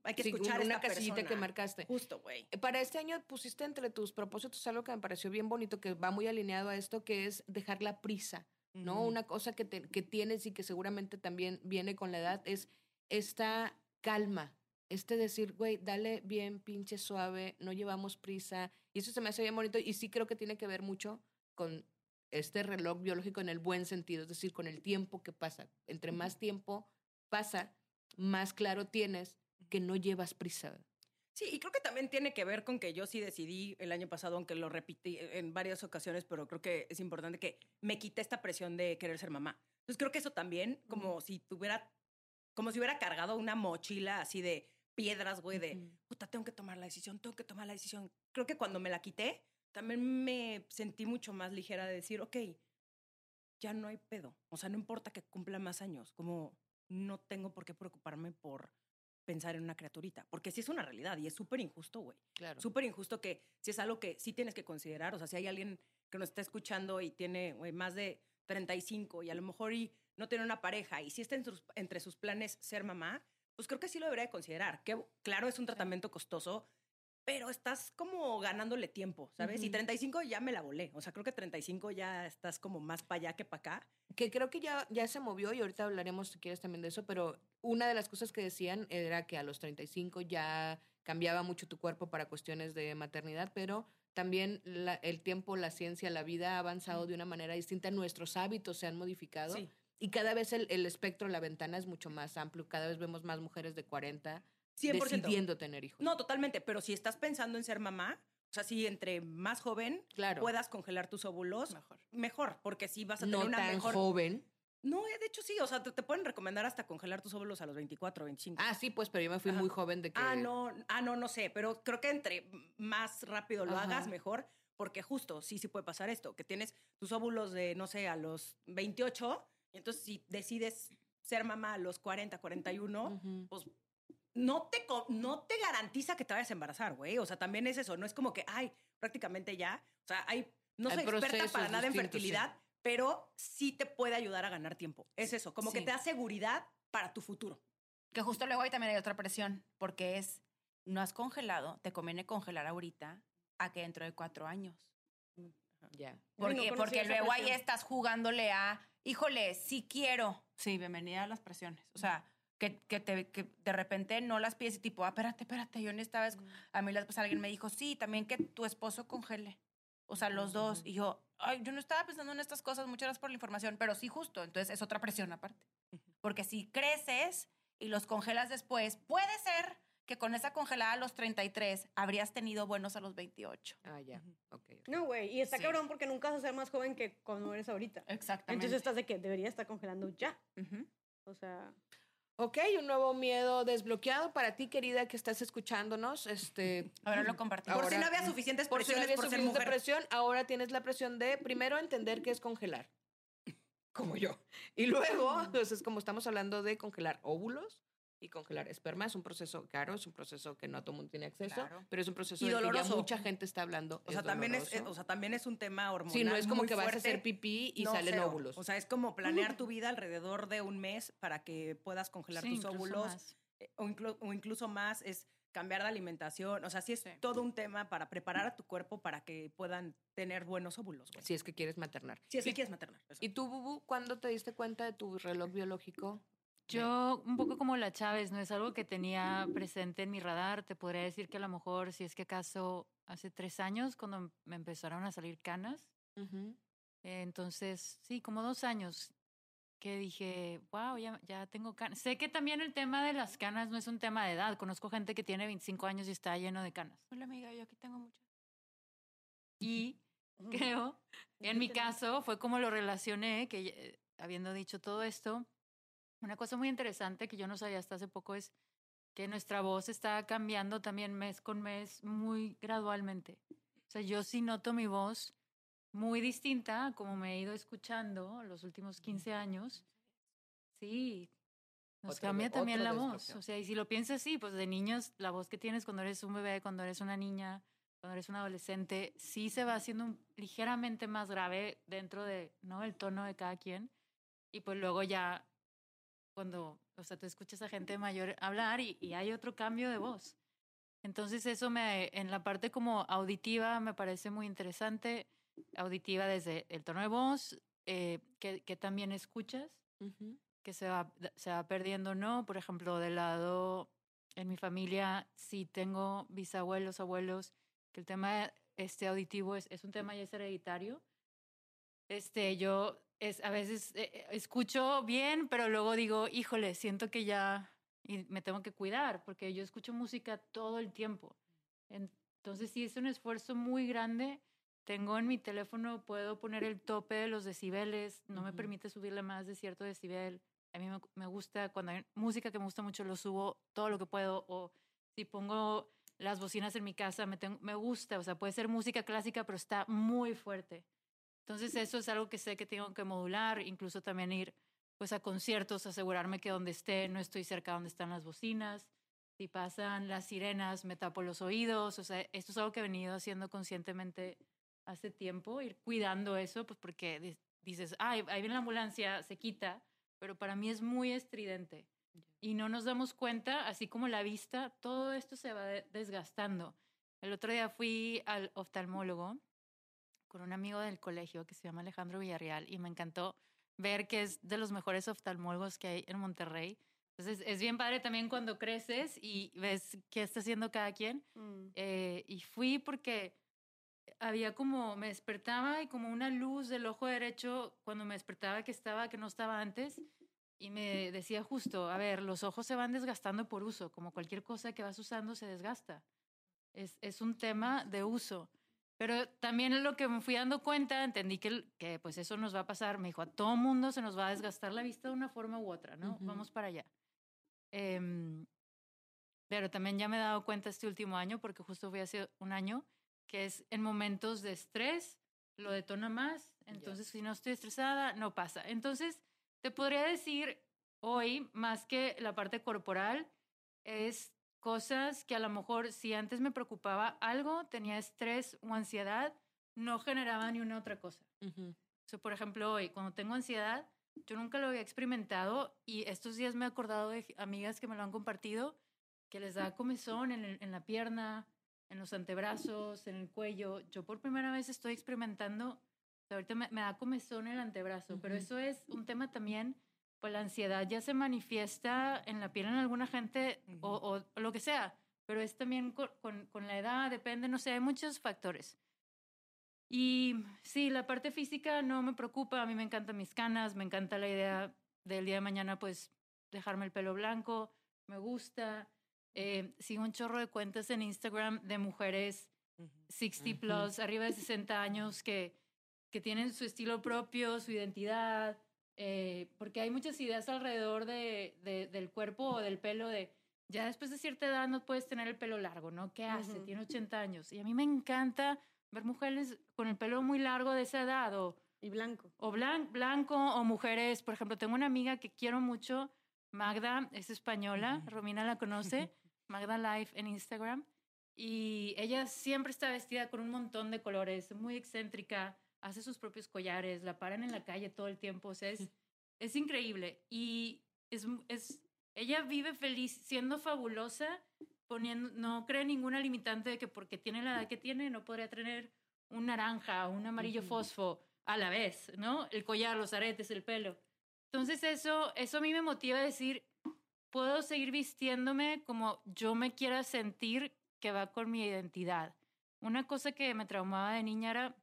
hay que Sí, escuchar a una esta casillita que persona". marcaste. Justo, güey. Para este año pusiste entre tus propósitos algo que me pareció bien bonito, que va muy alineado a esto, que es dejar la prisa, ¿no? Una cosa que, te- que tienes y que seguramente también viene con la edad es esta calma, este decir, güey, dale bien pinche suave, no llevamos prisa. Y eso se me hace bien bonito y sí creo que tiene que ver mucho con este reloj biológico en el buen sentido, es decir, con el tiempo que pasa. Entre más tiempo pasa, más claro tienes que no llevas prisa. Sí, y creo que también tiene que ver con que yo sí decidí el año pasado, aunque lo repetí en varias ocasiones, pero creo que es importante que me quite esta presión de querer ser mamá. Entonces creo que eso también, como si tuviera, como si hubiera cargado una mochila así de piedras, güey, de Ujú. puta, tengo que tomar la decisión, tengo que tomar la decisión. Creo que cuando me la quité, también me sentí mucho más ligera de decir, ok, ya no hay pedo. O sea, no importa que cumpla más años, como no tengo por qué preocuparme por pensar en una criaturita, porque sí es una realidad y es súper injusto, güey. Claro. Súper injusto que si es algo que sí tienes que considerar, o sea, si hay alguien que nos está escuchando y tiene güey, más de 35 y a lo mejor y no tiene una pareja y sí está en sus- entre sus planes ser mamá, pues creo que sí lo debería de considerar. Que claro, es un tratamiento costoso, pero estás como ganándole tiempo, ¿sabes? Y Ujú. 35 ya me la volé. O sea, creo que 35 ya estás como más para allá que para acá. que creo que ya, ya se movió y ahorita hablaremos si quieres también de eso, pero una de las cosas que decían era que a los 35 ya cambiaba mucho tu cuerpo para cuestiones de maternidad, pero también la- el tiempo, la ciencia, la vida ha avanzado de una manera distinta, nuestros hábitos se han modificado Sí. y cada vez el, el espectro, la ventana es mucho más amplio, cada vez vemos más mujeres de 40 100%. decidiendo tener hijos. No, totalmente, pero si estás pensando en ser mamá, o sea, si entre más joven claro, puedas congelar tus óvulos, Mejor. mejor, porque si vas a no tener una tan mejor... joven. No, eh, de hecho sí, o sea, te, te pueden recomendar hasta congelar tus óvulos a los 24, 25. Ah, sí, pues, pero yo me fui Ajá. muy joven de que... Ah, no, ah, no, no sé, pero creo que entre más rápido lo Ajá. hagas, mejor, porque justo sí, sí puede pasar esto, que tienes tus óvulos de, no sé, a los 28, y entonces si decides ser mamá a los 40, 41, Ujú. pues no te, no te garantiza que te vayas a embarazar, güey. O sea, también es eso, no es como que, ay, prácticamente ya. O sea, hay, no Hay soy experta para nada en sí. fertilidad, pero sí te puede ayudar a ganar tiempo. Es eso, como que te da seguridad para tu futuro. Que justo luego ahí también hay otra presión, porque es, no has congelado, te conviene congelar ahorita a que dentro de cuatro años. Ya. Porque, conocía porque luego ahí presión. estás jugándole a, híjole, sí quiero. Sí, bienvenida a las presiones. O sea, que, que, te, que de repente no las pides y tipo, ah, espérate, espérate, yo necesitaba... esc-". A mí pues alguien me dijo, sí, también que tu esposo congele. O sea, los dos. Y yo, ay, yo no estaba pensando en estas cosas, muchas gracias por la información, pero sí justo. Entonces es otra presión aparte. Porque si creces y los congelas después, puede ser que con esa congelada a los 33 habrías tenido buenos a los 28. Ah, ya. Ok. ok. No, güey. Y está Sí. cabrón porque nunca vas a ser más joven que cuando eres ahorita. Exactamente. Entonces estás de que debería estar congelando ya. Ujú. O sea, Ok, un nuevo miedo desbloqueado para ti, querida, que estás escuchándonos. Este, <laughs> Ahora lo compartimos. Por si no había suficientes por si no presiones había por ser suficiente mujer. presión, ahora tienes la presión de primero entender qué es congelar. <laughs> Como yo. Y luego, pues es como estamos hablando de congelar óvulos y congelar esperma. Es un proceso caro, es un proceso que no todo el mundo tiene acceso, Claro. pero es un proceso Y de que ya doloroso. mucha gente está hablando. O sea, también es, doloroso. o sea, también es un tema hormonal. Sí, no es como que vas a hacer pipí y No, salen cero. óvulos. O sea, es como planear tu vida alrededor de un mes para que puedas congelar Sí, tus óvulos más. eh, o, inclu- o incluso más es cambiar de alimentación. O sea, sí es Sí. todo un tema para preparar a tu cuerpo para que puedan tener buenos óvulos. güey. si es que quieres maternar. Si es que quieres maternar. eso. ¿Y tú, Bubu, cuándo te diste cuenta de tu reloj biológico? Yo, un poco como la Chávez, no es algo que tenía presente en mi radar. Te podría decir que a lo mejor, si es que acaso hace tres años, cuando me empezaron a salir canas. Ujú. eh, entonces, sí, como dos años que dije, wow, ya, ya tengo canas. Sé que también el tema de las canas no es un tema de edad. Conozco gente que tiene 25 años y está lleno de canas. Hola, amiga, yo aquí tengo muchas. Y <laughs> creo, en mi caso, fue como lo relacioné, que eh, habiendo dicho todo esto, una cosa muy interesante que yo no sabía hasta hace poco es que nuestra voz está cambiando también mes con mes muy gradualmente. O sea, yo sí noto mi voz muy distinta como me he ido escuchando los últimos 15 años. Sí, nos Otro cambia también la voz. O sea, y si lo piensas así, pues de niños, la voz que tienes cuando eres un bebé, cuando eres una niña, cuando eres un adolescente, sí se va haciendo un- ligeramente más grave dentro de, ¿no? El tono de cada quien. Y pues luego ya, cuando, o sea, tú escuchas a gente mayor hablar y, y hay otro cambio de voz. Entonces eso me, en la parte como auditiva me parece muy interesante, auditiva desde el tono de voz, eh, que, que también escuchas Ujú. que se va, se va perdiendo, ¿no? Por ejemplo, del lado, en mi familia, sí tengo bisabuelos, abuelos, que el tema este auditivo es, es un tema ya es hereditario. Este, yo es, a veces eh, escucho bien, pero luego digo, híjole, siento que ya y me tengo que cuidar, porque yo escucho música todo el tiempo. Entonces, sí es un esfuerzo muy grande. Tengo en mi teléfono, puedo poner el tope de los decibeles, no me permite subirle más de cierto decibel. A mí me, me gusta, cuando hay música que me gusta mucho, lo subo todo lo que puedo. O si pongo las bocinas en mi casa, me, tengo- me gusta. O sea, puede ser música clásica, pero está muy fuerte. Entonces, eso es algo que sé que tengo que modular, incluso también ir pues a conciertos, asegurarme que donde esté no estoy cerca donde están las bocinas. Si pasan las sirenas, me tapo los oídos. O sea, esto es algo que he venido haciendo conscientemente hace tiempo, ir cuidando eso, pues porque di- dices, ay, ahí viene la ambulancia, se quita, pero para mí es muy estridente. Y no nos damos cuenta, así como la vista, todo esto se va de- desgastando. El otro día fui al oftalmólogo con un amigo del colegio que se llama Alejandro Villarreal y me encantó ver que es de los mejores oftalmólogos que hay en Monterrey. Entonces es bien padre también cuando creces y ves qué está haciendo cada quien. Mm. Eh, y fui porque había como, me despertaba y como una luz del ojo derecho cuando me despertaba que estaba, que no estaba antes. Y me decía justo, a ver, los ojos se van desgastando por uso, como cualquier cosa que vas usando se desgasta. Es, es un tema de uso. Pero también lo que me fui dando cuenta, entendí que, pues eso nos va a pasar. Me dijo, a todo mundo se nos va a desgastar la vista de una forma u otra, ¿no? Vamos para allá. Em, pero también ya me he dado cuenta este último año, porque justo fue hace un año, que es en momentos de estrés, lo detona más. Entonces, si no estoy estresada, no pasa. Entonces, te podría decir hoy, más que la parte corporal, es cosas que a lo mejor si antes me preocupaba algo, tenía estrés o ansiedad, no generaba ni una otra cosa. So, por ejemplo, hoy, cuando tengo ansiedad, yo nunca lo había experimentado y estos días me he acordado de amigas que me lo han compartido, que les da comezón en, el- en la pierna, en los antebrazos, en el cuello. Yo por primera vez estoy experimentando, ahorita me, me da comezón en el antebrazo, pero Ujú. eso es un tema también, pues la ansiedad ya se manifiesta en la piel en alguna gente o, o- o lo que sea, pero es también con, con- con la edad, depende, no sé, hay muchos factores. Y sí, la parte física no me preocupa, a mí me encantan mis canas, me encanta la idea del día de mañana, pues dejarme el pelo blanco, me gusta. Eh, sigo un chorro de cuentas en Instagram de mujeres 60 plus, arriba de 60 años, que, que tienen su estilo propio, su identidad, eh, porque hay muchas ideas alrededor de, de- del cuerpo o del pelo de, ya después de cierta edad no puedes tener el pelo largo, ¿no? ¿Qué hace? Ujú. Tiene 80 años. Y a mí me encanta ver mujeres con el pelo muy largo de esa edad o, Y blanco. o blan- blanco o mujeres. Por ejemplo, tengo una amiga que quiero mucho, Magda, es española, Romina la conoce, <laughs> Magda Life en Instagram. Y ella siempre está vestida con un montón de colores, muy excéntrica, hace sus propios collares, la paran en la calle todo el tiempo, o sea, es, <laughs> es increíble. Y es, es, ella vive feliz, siendo fabulosa, poniendo, no cree ninguna limitante de que porque tiene la edad que tiene no podría tener un naranja o un amarillo Ujú. fosfo a la vez, ¿no? El collar, los aretes, el pelo. Entonces eso, eso a mí me motiva a decir, puedo seguir vistiéndome como yo me quiera sentir que va con mi identidad. Una cosa que me traumaba de niña era,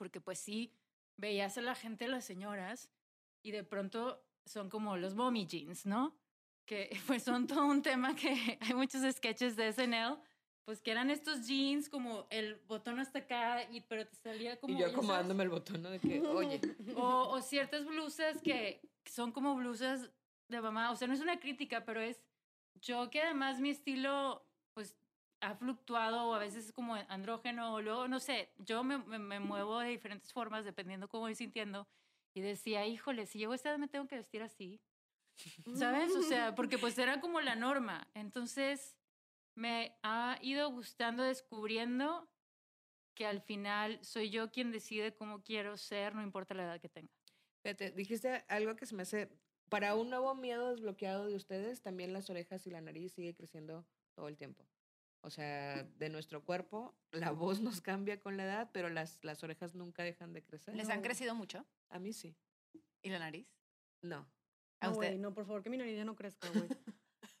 porque pues sí, veías a la gente, las señoras, y de pronto son como los mommy jeans, ¿no? Que <laughs> pues son todo un tema que <laughs> hay muchos sketches de SNL, pues que eran estos jeans como el botón hasta acá, y, pero te salía como... y yo acomodándome el botón ¿no? de que, oye, <laughs> o, o ciertas blusas que son como blusas de mamá. O sea, no es una crítica, pero es yo que además mi estilo, ha fluctuado o a veces es como andrógeno o luego, no sé, yo me, me, me muevo de diferentes formas dependiendo cómo voy sintiendo. Y decía, híjole, si llego a esta edad me tengo que vestir así. ¿Sabes? O sea, porque pues era como la norma. Entonces, me ha ido gustando, descubriendo que al final soy yo quien decide cómo quiero ser, no importa la edad que tenga. Fíjate, dijiste algo que se me hace. Para un nuevo miedo desbloqueado de ustedes, también las orejas y la nariz sigue creciendo todo el tiempo. O sea, de nuestro cuerpo, la voz nos cambia con la edad, pero las, las orejas nunca dejan de crecer. ¿Les han crecido mucho? A mí sí. ¿Y la nariz? No. ¿A No, usted? güey, no, por favor, que mi nariz ya no crezca, güey.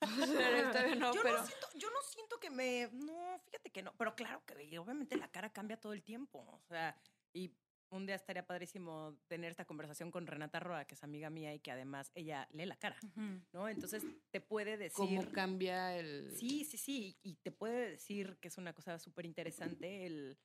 <laughs> Todavía no, yo, pero no siento, yo no siento que me. No, fíjate que no. Pero claro que obviamente la cara cambia todo el tiempo. O sea, y un día estaría padrísimo tener esta conversación con Renata Roa, que es amiga mía y que además ella lee la cara, ¿no? Entonces te puede decir. cómo cambia el. Sí, sí, sí. Y te puede decir que es una cosa súper interesante. El,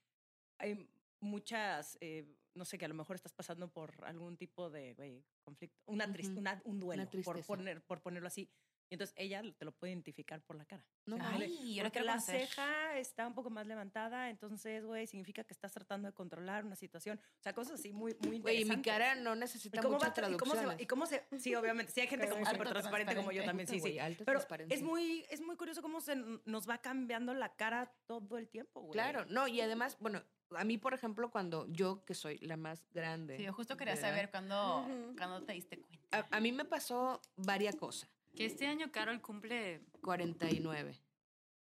hay muchas, eh, no sé, que a lo mejor estás pasando por algún tipo de güey, conflicto, una Ujú. una- un duelo, por, poner, por ponerlo así. Y entonces ella te lo puede identificar por la cara. No O sea, Ay, yo lo porque quiero la conocer. ceja está un poco más levantada, entonces, güey, significa que estás tratando de controlar una situación. O sea, cosas así muy, muy Güey, y interesantes. mi cara no ¿Y necesita cómo, mucha va tra- y cómo se y cómo se Sí, obviamente. Sí, hay gente como súper transparente como yo también, sí, sí. Pero es muy, es muy curioso cómo se nos va cambiando la cara todo el tiempo, güey. Claro, no, y además, bueno, a mí, por ejemplo, cuando yo, que soy la más grande. Sí, yo justo quería saber cuándo, cuándo te diste cuenta. A, a mí me pasó varias cosas. Que este año Carol cumple 49.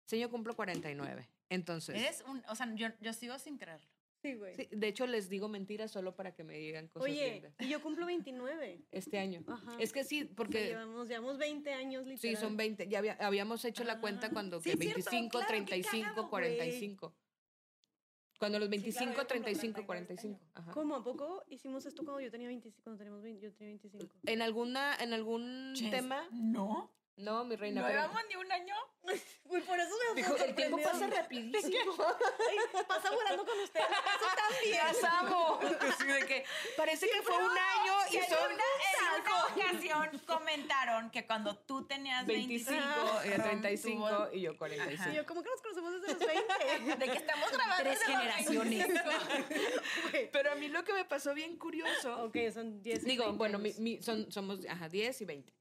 Sí, yo cumplo 49. Entonces, Eres un, o sea, yo, yo sigo sin creerlo. Sí, güey. sí, de hecho, les digo mentiras solo para que me digan cosas Oye, lindas. y yo cumplo 29. Este año. Ajá. Es que sí, O sea, porque llevamos, llevamos 20 años, sí, literal. son 20. Ya había- habíamos hecho la cuenta Ah, cuando sí, que es cierto, 25, claro, qué 35, cagado, güey. 45. Cuando los 25, yo cumplo 35, 39 este 45. Ajá. ¿Cómo? ¿A poco hicimos esto cuando yo tenía 25? Cuando teníamos 20, yo tenía 25. En alguna, en algún tema, No. No, mi reina. No pero- llevamos ni un año. <laughs> Uy, por eso me Dijo, el tiempo pasa rapidísimo. Ay, pasa volando con ustedes. Eso también. Las amo. Así de que parece que fue un año y Y son una, en una ocasión comentaron que cuando tú tenías 25, 25, ella 35 tuvo- y yo Y 45. yo, ¿cómo que nos conocemos desde los 20? <laughs> de que estamos grabando Tres desde los generaciones. 25. <laughs> Pero a mí lo que me pasó bien curioso. ok, son 10 y Digo, 20 bueno, mi- mi- son, somos ajá, 10 y 20.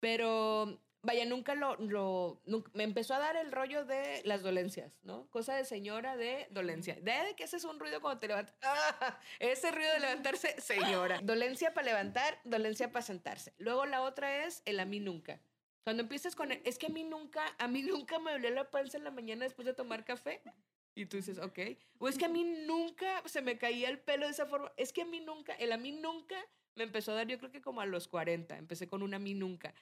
Pero vaya, nunca lo, lo me empezó a dar el rollo de las dolencias, ¿no? Cosa de señora de dolencia. De que haces un ruido cuando te levantas. ¡Ah! Ese ruido de levantarse, señora. Dolencia para levantar, dolencia para sentarse. Luego la otra es el a mí nunca. Cuando empiezas con el, es que a mí nunca, a mí nunca me dolía la panza en la mañana después de tomar café. Y tú dices, ok. O es que a mí nunca se me caía el pelo de esa forma. Es que a mí nunca, el a mí nunca me empezó a dar yo creo que como a los 40. Empecé con un a mí nunca.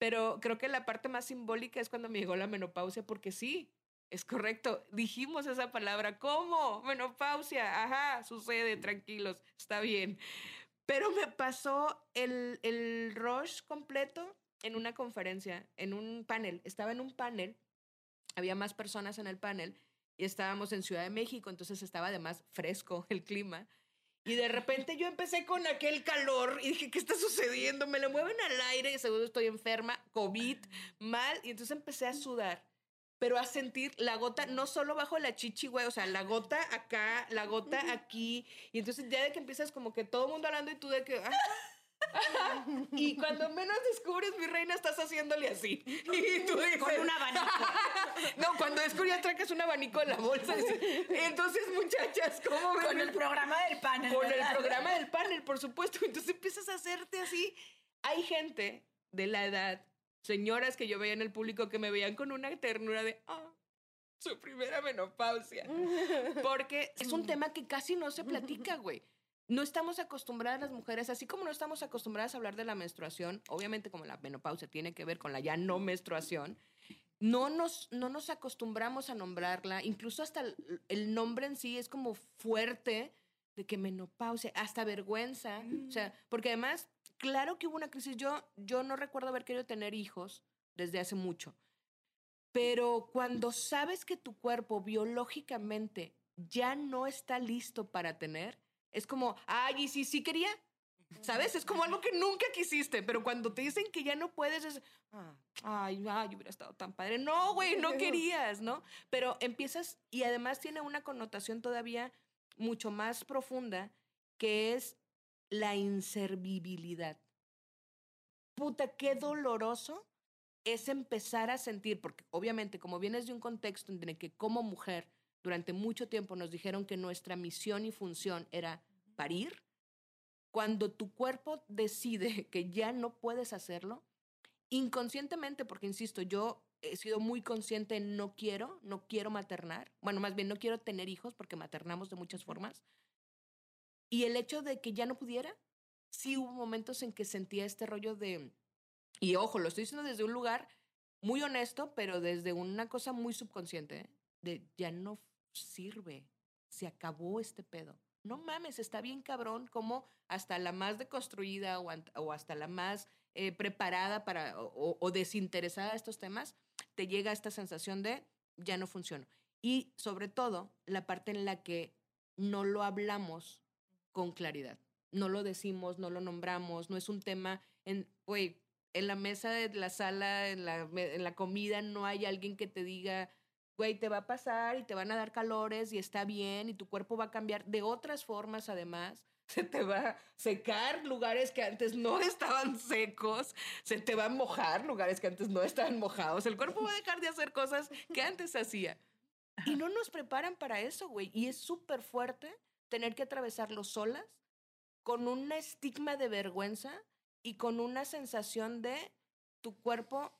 Pero creo que la parte más simbólica es cuando me llegó la menopausia, porque sí, es correcto. Dijimos esa palabra. ¿Cómo? Menopausia. Ajá, sucede, tranquilos, está bien. Pero me pasó el, el rush completo en una conferencia, en un panel. Estaba en un panel, había más personas en el panel y estábamos en Ciudad de México, entonces estaba además fresco el clima. Y de repente yo empecé con aquel calor y dije, ¿qué está sucediendo? Me lo mueven al aire y seguro estoy enferma, COVID, mal. Y entonces empecé a sudar, pero a sentir la gota no solo bajo la chichi, güey, o sea, la gota acá, la gota aquí. Y entonces ya de que empiezas como que todo el mundo hablando y tú de que... ah, y cuando menos descubres, mi reina, estás haciéndole así. Y tú dices... Con un abanico. <laughs> No, cuando descubrí atracas un abanico en la bolsa. Entonces, muchachas, ¿cómo me Con el programa del panel. con el programa del panel, por supuesto. Entonces empiezas a hacerte así. Hay gente de la edad, señoras que yo veía en el público que me veían con una ternura de, ah, su primera menopausia. <laughs> Porque es un tema que casi no se platica, güey. No estamos acostumbradas las mujeres, así como no estamos acostumbradas a hablar de la menstruación, obviamente como la menopausia tiene que ver con la ya no menstruación, no nos, no nos acostumbramos a nombrarla, incluso hasta el, el nombre en sí es como fuerte de que menopausia, hasta vergüenza, o sea, porque además, claro que hubo una crisis, yo, yo no recuerdo haber querido tener hijos desde hace mucho, pero cuando sabes que tu cuerpo biológicamente ya no está listo para tener, es como, ay, y si sí quería, ¿sabes? Es como algo que nunca quisiste, pero cuando te dicen que ya no puedes, es, ah, ay, ay, hubiera estado tan padre. No, güey, no <laughs> querías, ¿no? Pero empiezas, y además tiene una connotación todavía mucho más profunda, que es la inservibilidad. Puta, qué doloroso es empezar a sentir, porque obviamente como vienes de un contexto en el que como mujer durante mucho tiempo nos dijeron que nuestra misión y función era parir, cuando tu cuerpo decide <laughs> que ya no puedes hacerlo, inconscientemente, porque insisto, yo he sido muy consciente en no quiero, no quiero maternar, bueno, más bien no quiero tener hijos porque maternamos de muchas formas, y el hecho de que ya no pudiera, sí hubo momentos en que sentía este rollo de, y ojo, lo estoy diciendo desde un lugar muy honesto, pero desde una cosa muy subconsciente, ¿eh? de ya no sirve, se acabó este pedo. No mames, está bien cabrón como hasta la más deconstruida o, o hasta la más eh, preparada para o, desinteresada de estos temas, te llega esta sensación de ya no funciono. Y sobre todo, la parte en la que no lo hablamos con claridad. No lo decimos, no lo nombramos, no es un tema en, güey, en la mesa de la sala, en la, en la comida, no hay alguien que te diga, güey, te va a pasar y te van a dar calores y está bien y tu cuerpo va a cambiar de otras formas además. <laughs> Se te va a secar lugares que antes no estaban secos, se te va a mojar lugares que antes no estaban mojados. El cuerpo va a dejar de hacer cosas que antes hacía. Y no nos preparan para eso, güey. Y es súper fuerte tener que atravesarlo solas, con un estigma de vergüenza y con una sensación de tu cuerpo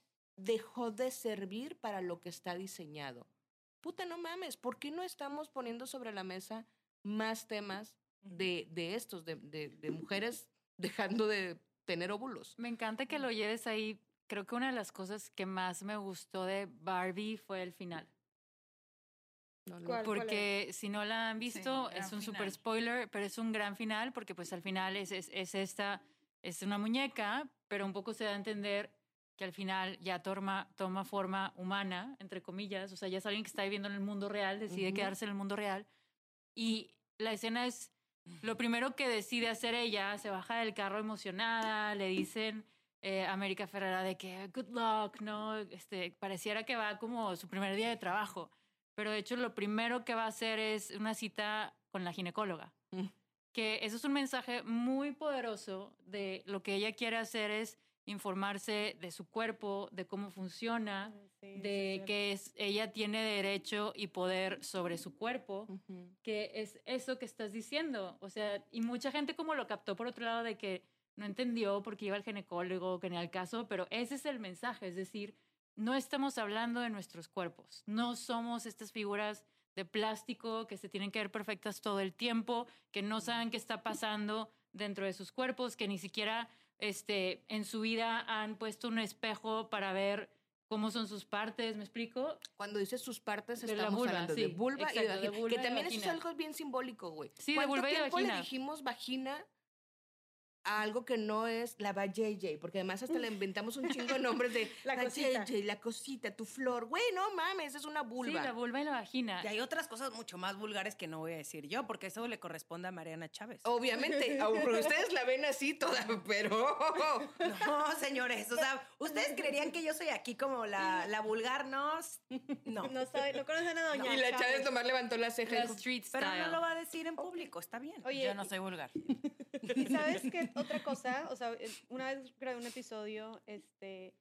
dejó de servir para lo que está diseñado. Puta, no mames, ¿por qué no estamos poniendo sobre la mesa más temas de, de estos, de, de, de mujeres dejando de tener óvulos? Me encanta que lo lleves ahí. Creo que una de las cosas que más me gustó de Barbie fue el final. No, no. ¿Cuál? Porque si no la han visto, es un super spoiler, pero es un gran final porque pues al final es, es, es esta, es una muñeca, pero un poco se da a entender que al final ya toma, toma forma humana, entre comillas, o sea, ya es alguien que está viviendo en el mundo real, decide quedarse en el mundo real. Y la escena es lo primero que decide hacer ella, se baja del carro emocionada, le dicen eh, a América Ferrera de que good luck, ¿no? Este, pareciera que va como su primer día de trabajo, pero de hecho lo primero que va a hacer es una cita con la ginecóloga. Mm. Que eso es un mensaje muy poderoso de lo que ella quiere hacer es informarse de su cuerpo, de cómo funciona, de que es, ella tiene derecho y poder sobre su cuerpo, que es eso que estás diciendo. O sea, y mucha gente como lo captó por otro lado de que no entendió porque iba al ginecólogo, que en el caso, pero ese es el mensaje, es decir, no estamos hablando de nuestros cuerpos, no somos estas figuras de plástico que se tienen que ver perfectas todo el tiempo, que no saben qué está pasando dentro de sus cuerpos, que ni siquiera este, en su vida han puesto un espejo para ver cómo son sus partes, ¿me explico? Cuando dices sus partes, De la estamos vulva, hablando de sí, vulva y de exacto, de vagina. vulva que y de también eso es algo bien simbólico, güey. Sí, de ¿Cuánto vulva y de tiempo le vagina. dijimos vagina a algo que no es la va JJ? Porque además hasta le inventamos un chingo de <laughs> nombres de La cosita. JJ, la cosita, tu flor. Güey, no mames, es una vulva. Sí, la vulva y la vagina. Y hay otras cosas mucho más vulgares que no voy a decir yo, porque eso le corresponde a Mariana Chávez. Obviamente, <laughs> aunque ustedes la ven así toda, pero... No, señores, o sea, ¿ustedes creerían que yo soy aquí como la, la vulgar? No, no. No sabe, no conocen a Doña Y la Chávez. Nomás levantó la ceja La street Pero style. no lo va a decir en público, está bien. Oye, Yo no soy vulgar. <laughs> ¿Y sabes qué otra cosa? O sea, una vez grabé un episodio este,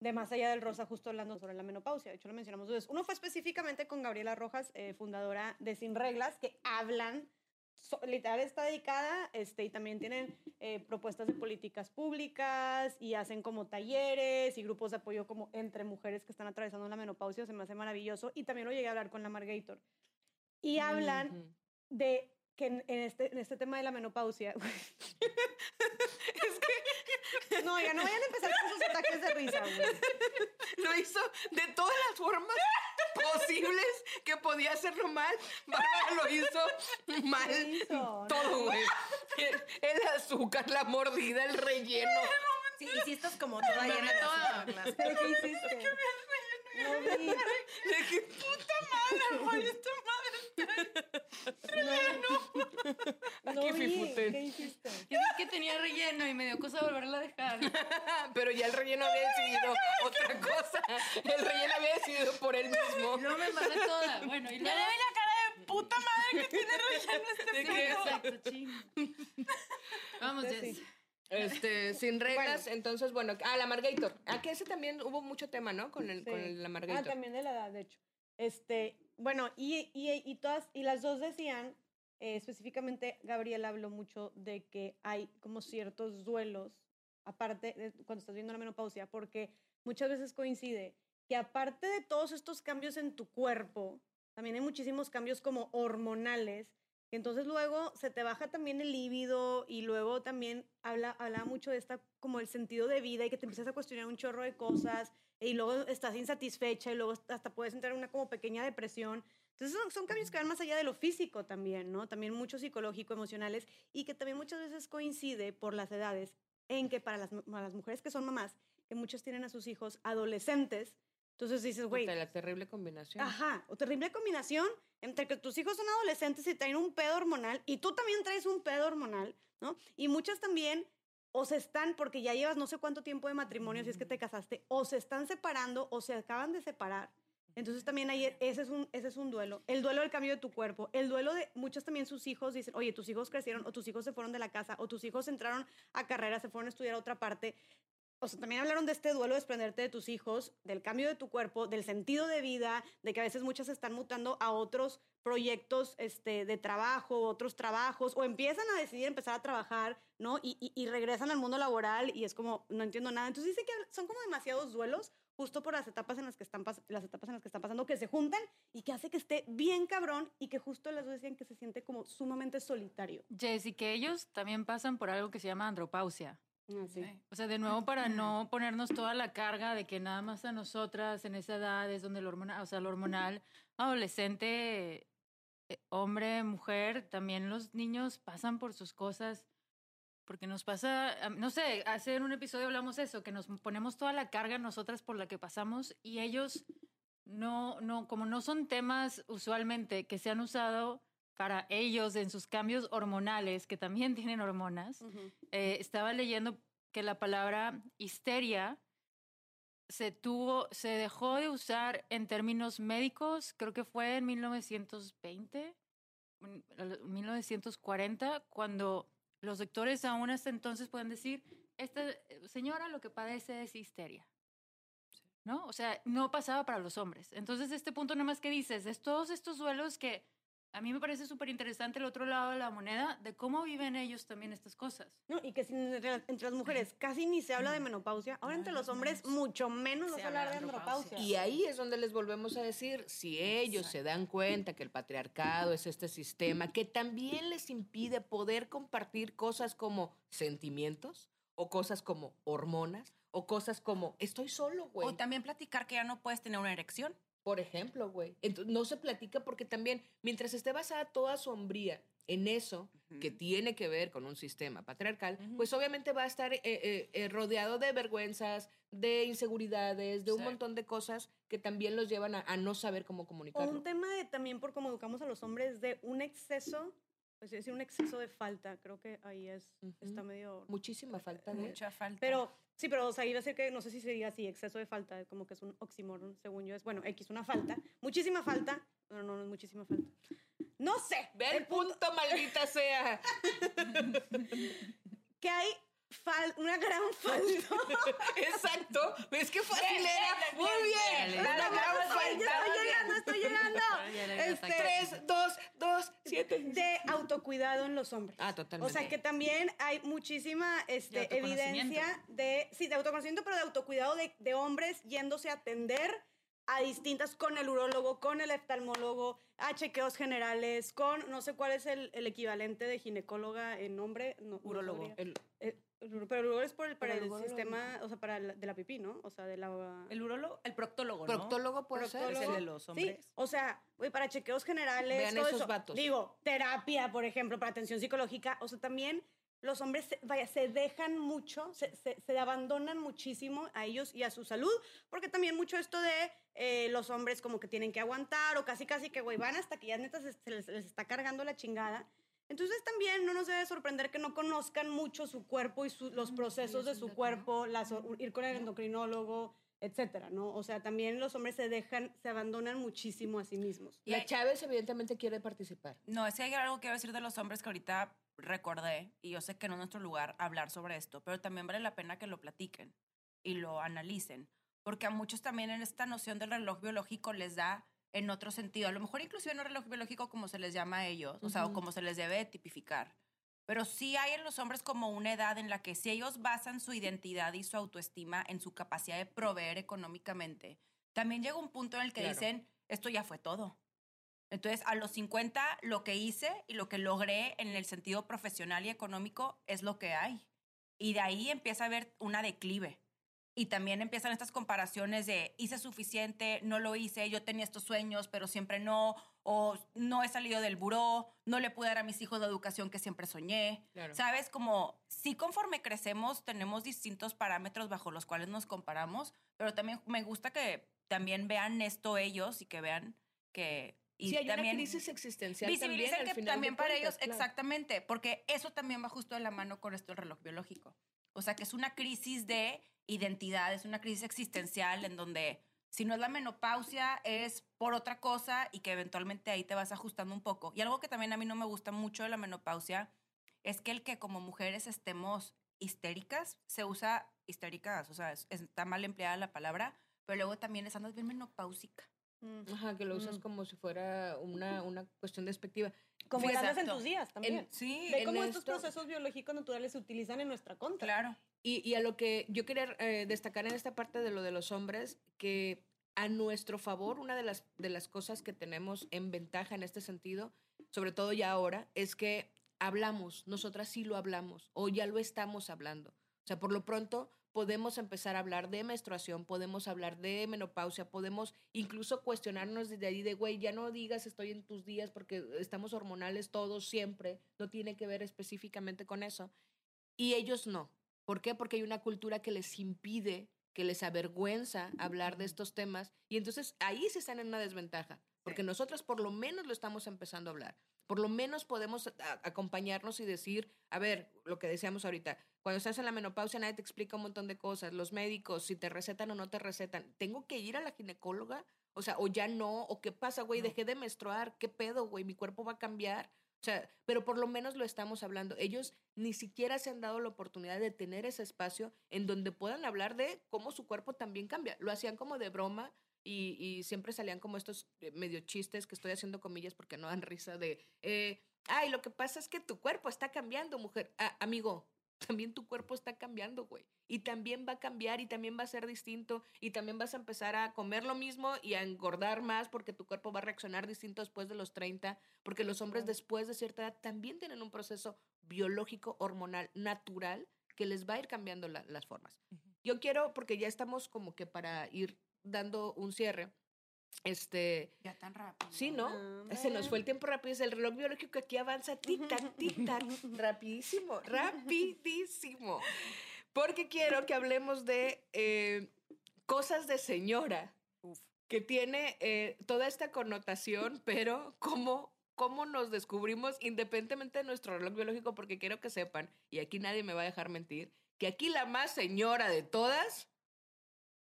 de Más Allá del Rosa, justo hablando sobre la menopausia. De hecho, lo mencionamos dos veces. Uno fue específicamente con Gabriela Rojas, eh, fundadora de Sin Reglas, que hablan, so- literal está dedicada, este, y también tienen eh, propuestas de políticas públicas y hacen como talleres y grupos de apoyo como entre mujeres que están atravesando la menopausia. Se me hace maravilloso. Y también lo llegué a hablar con la Margator. Y hablan de que en, en este, en este tema de la menopausia. <laughs> es que. No, oiga, no vayan a empezar con sus ataques de risa, güey. Lo hizo de todas las formas posibles que podía hacerlo mal. Bárbara lo hizo mal. Todo, güey. El, el azúcar, la mordida, el relleno. Sí, estás como toda llena de azúcar, las- ¿Pero qué hiciste? No vi. De que, puta madre, güey, esta No Aquí vi. fifuten. ¿Qué hiciste? Yo que tenía relleno y me dio cosa volverla a dejar. <laughs> Pero ya el relleno había decidido otra cosa. El relleno había decidido por él mismo. No me pasé toda. Bueno, y Ya le vi la cara de puta madre que tiene relleno este. Exacto, ching. Vamos, Pues Jess. sí. Este, sin reglas, entonces, bueno, ah, la Margator. Ah, que ese también hubo mucho tema, ¿no? Con, el, con el- la Ah, Margator. también de la edad, de hecho. Este, bueno, y, y, y todas, y las dos decían, eh, específicamente Gabriela habló mucho de que hay como ciertos duelos, aparte de cuando estás viendo la menopausia, porque muchas veces coincide que aparte de todos estos cambios en tu cuerpo, también hay muchísimos cambios como hormonales, que entonces luego se te baja también el líbido y luego también habla, habla mucho de esta como el sentido de vida y que te empiezas a cuestionar un chorro de cosas y luego estás insatisfecha y luego hasta puedes entrar en una como pequeña depresión. Entonces son, son cambios que van más allá de lo físico también, ¿no? También mucho psicológico, emocionales y que también muchas veces coincide por las edades en que para las, para las mujeres que son mamás, que muchas tienen a sus hijos adolescentes, entonces dices, güey, la terrible combinación. Ajá, o terrible combinación entre que tus hijos son adolescentes y traen un pedo hormonal y tú también traes un pedo hormonal, ¿no? Y muchas también o se están, porque ya llevas no sé cuánto tiempo de matrimonio, si es que te casaste, o se están separando o se acaban de separar. Entonces también ahí ese es, un, ese es un duelo. El duelo del cambio de tu cuerpo. El duelo de muchos también sus hijos dicen, oye, tus hijos crecieron o tus hijos se fueron de la casa o tus hijos entraron a carrera, se fueron a estudiar a otra parte. O sea, también hablaron de este duelo de desprenderte de tus hijos, del cambio de tu cuerpo, del sentido de vida, de que a veces muchas están mutando a otros proyectos este, de trabajo, otros trabajos, o empiezan a decidir empezar a trabajar, ¿no? Y, y, regresan al mundo laboral y es como, no entiendo nada. Entonces dice que son como demasiados duelos justo por las etapas en las que están las etapas en las que están pasando que se juntan y que hace que esté bien cabrón y que justo las dos decían que se siente como sumamente solitario. Jess, y que ellos también pasan por algo que se llama andropausia. Así. O sea, de nuevo, para no ponernos toda la carga de que nada más a nosotras en esa edad es donde lo hormonal, o sea, lo hormonal, adolescente, eh, hombre, mujer, también los niños pasan por sus cosas Porque nos pasa, no sé, hace un episodio hablamos eso, que nos ponemos toda la carga nosotras por la que pasamos y ellos no, no, como no son temas usualmente que se han usado para ellos en sus cambios hormonales, que también <laughs> tienen hormonas, eh, estaba leyendo que la palabra histeria se tuvo, se dejó de usar en términos médicos, creo que fue en 1920, en el 1940, cuando los doctores aún hasta entonces pueden decir, esta eh, señora lo que padece es histeria. ¿No? O sea, no pasaba para los hombres. Entonces, este punto nada más que dices, es todos estos duelos que a mí me parece súper interesante el otro lado de la moneda, de cómo viven ellos también estas cosas. No, y que si entre entre las mujeres casi ni se habla de menopausia, ahora entre los hombres mucho menos Se hablar habla de de andropausia. Y ahí es donde les volvemos a decir, si ellos se dan cuenta que el patriarcado es este sistema que también les impide poder compartir cosas como sentimientos o cosas como hormonas o cosas como estoy solo, güey. O también platicar que ya no puedes tener una erección. Por ejemplo, güey. No se platica porque también, mientras esté basada toda su hombría en eso, que tiene que ver con un sistema patriarcal, pues obviamente va a estar eh, eh, eh, rodeado de vergüenzas, de inseguridades, de un Sí. montón de cosas que también los llevan a, a no saber cómo O comunicarlo. un tema de también por cómo educamos a los hombres de un exceso, pues decir, un exceso de falta. Creo que ahí es, está medio... Muchísima falta de... Mucha falta. Pero, sí, pero, o sea, iba a decir que, no sé si sería así, exceso de falta, como que es un oxímoron, según yo, es, bueno, X, una falta, muchísima falta, no, no, no es muchísima falta. No sé, Ve el punto, maldita sea. <laughs> que hay fal- una gran <laughs> falta. Exacto. ¿Ves qué fácil era? Muy bien. bien. Una gran Ya falta. estoy llegando, estoy llegando. <laughs> Este, ataque. Tres, dos, dos, siete. de autocuidado en los hombres. Ah, O totalmente. sea que también hay muchísima este, De evidencia de, sí, de autoconocimiento, pero de autocuidado de, de hombres yéndose a atender a distintas, con el urólogo, con el oftalmólogo, a chequeos generales, con, no sé cuál es el, el equivalente de ginecóloga en nombre. No, Urólogo. El- Eh, el pero el urólogo es por el, para el sistema, o sea, para la, de la pipí, ¿no? O sea, de la... el urólogo, el proctólogo, ¿no? proctólogo puede ser. Es el de los Sí, hombres. o sea, güey, para chequeos generales, Vean todo esos eso. vatos. Digo, terapia, por ejemplo, para atención psicológica. O sea, también los hombres, se- vaya, se dejan mucho, se, se, se abandonan muchísimo a ellos y a su salud, porque también mucho esto de eh, los hombres como que tienen que aguantar o casi casi que, güey, van hasta que ya neta se, se les, les está cargando la chingada. Entonces también no nos debe sorprender que no conozcan mucho su cuerpo y su- los procesos de su cuerpo, las, ir con el endocrinólogo, etcétera, ¿no? O sea, también los hombres se dejan, se abandonan muchísimo a sí mismos. Y La Chávez evidentemente quiere participar. No, es que hay algo que quiero decir de los hombres que ahorita recordé, y yo sé que no es nuestro lugar hablar sobre esto, pero también vale la pena que lo platiquen y lo analicen, porque a muchos también en esta noción del reloj biológico les da en otro sentido, a lo mejor inclusive no reloj biológico como se les llama a ellos, o sea, o como se les debe de tipificar, pero sí hay en los hombres como una edad en la que si ellos basan su identidad y su autoestima en su capacidad de proveer económicamente, también llega un punto en el que Claro. dicen, esto ya fue todo. Entonces, a los 50, lo que hice y lo que logré en el sentido profesional y económico es lo que hay. Y de ahí empieza a haber una declive. Y también empiezan estas comparaciones de hice suficiente, no lo hice, yo tenía estos sueños, pero siempre no, o no he salido del buró, no le pude dar a mis hijos la educación que siempre soñé. Claro. ¿Sabes? Como sí conforme crecemos tenemos distintos parámetros bajo los cuales nos comparamos, pero también me gusta que también vean esto ellos y que vean que... Y sí, hay también una crisis existencial visibilizar también, que también para cuentas, ellos, claro. exactamente, porque eso también va justo de la mano con esto del reloj biológico. O sea, que es una crisis de identidad, es una crisis existencial en donde si no es la menopausia es por otra cosa y que eventualmente ahí te vas ajustando un poco. Y algo que también a mí no me gusta mucho de la menopausia es que el que como mujeres estemos histéricas, se usa histéricas, o sea, es- está mal empleada la palabra, pero luego también es andas bien menopáusica. Ajá, que lo usas Mm. como si fuera una, una cuestión despectiva. Como exacto. tus días también. En- Sí, Ve en cómo estos esto- procesos biológicos naturales se utilizan en nuestra contra. claro. Y, y a lo que yo quería eh, destacar en esta parte de lo de los hombres, que a nuestro favor, una de las, de las cosas que tenemos en ventaja en este sentido, sobre todo ya ahora, es que hablamos, nosotras sí lo hablamos, o ya lo estamos hablando. O sea, por lo pronto podemos empezar a hablar de menstruación, podemos hablar de menopausia, podemos incluso cuestionarnos desde ahí de, güey, ya no digas estoy en tus días porque estamos hormonales todos siempre, no tiene que ver específicamente con eso. y ellos no. ¿Por qué? Porque hay una cultura que les impide, que les avergüenza hablar de estos temas y entonces ahí se están en una desventaja, porque nosotros por lo menos lo estamos empezando a hablar. Por lo menos podemos acompañarnos y decir, a ver, lo que decíamos ahorita, cuando estás en la menopausia nadie te explica un montón de cosas, los médicos, si te recetan o no te recetan, tengo que ir a la ginecóloga, o sea, o ya no, o qué pasa, güey, dejé de menstruar, qué pedo, güey, mi cuerpo va a cambiar. O sea, pero por lo menos lo estamos hablando. Ellos ni siquiera se han dado la oportunidad de tener ese espacio en donde puedan hablar de cómo su cuerpo también cambia. Lo hacían como de broma y, y siempre salían como estos eh, medio chistes que estoy haciendo comillas porque no dan risa de, eh, ay, lo que pasa es que tu cuerpo está cambiando, mujer. Ah, amigo, también tu cuerpo está cambiando, güey. Y también va a cambiar y también va a ser distinto y también vas a empezar a comer lo mismo y a engordar más porque tu cuerpo va a reaccionar distinto después de los 30, porque los hombres después de cierta edad también tienen un proceso biológico, hormonal, natural, que les va a ir cambiando la- las formas. Yo quiero, porque ya estamos como que para ir dando un cierre, este, Ya tan rápido. Sí, ¿no? Se nos fue el tiempo rápido. Es el reloj biológico que aquí avanza tic-tac, tic-tac. rapidísimo, rapidísimo. Porque quiero que hablemos de eh, cosas de señora. Que tiene eh, toda esta connotación, pero cómo, cómo nos descubrimos independientemente de nuestro reloj biológico, porque quiero que sepan, y aquí nadie me va a dejar mentir, que aquí la más señora de todas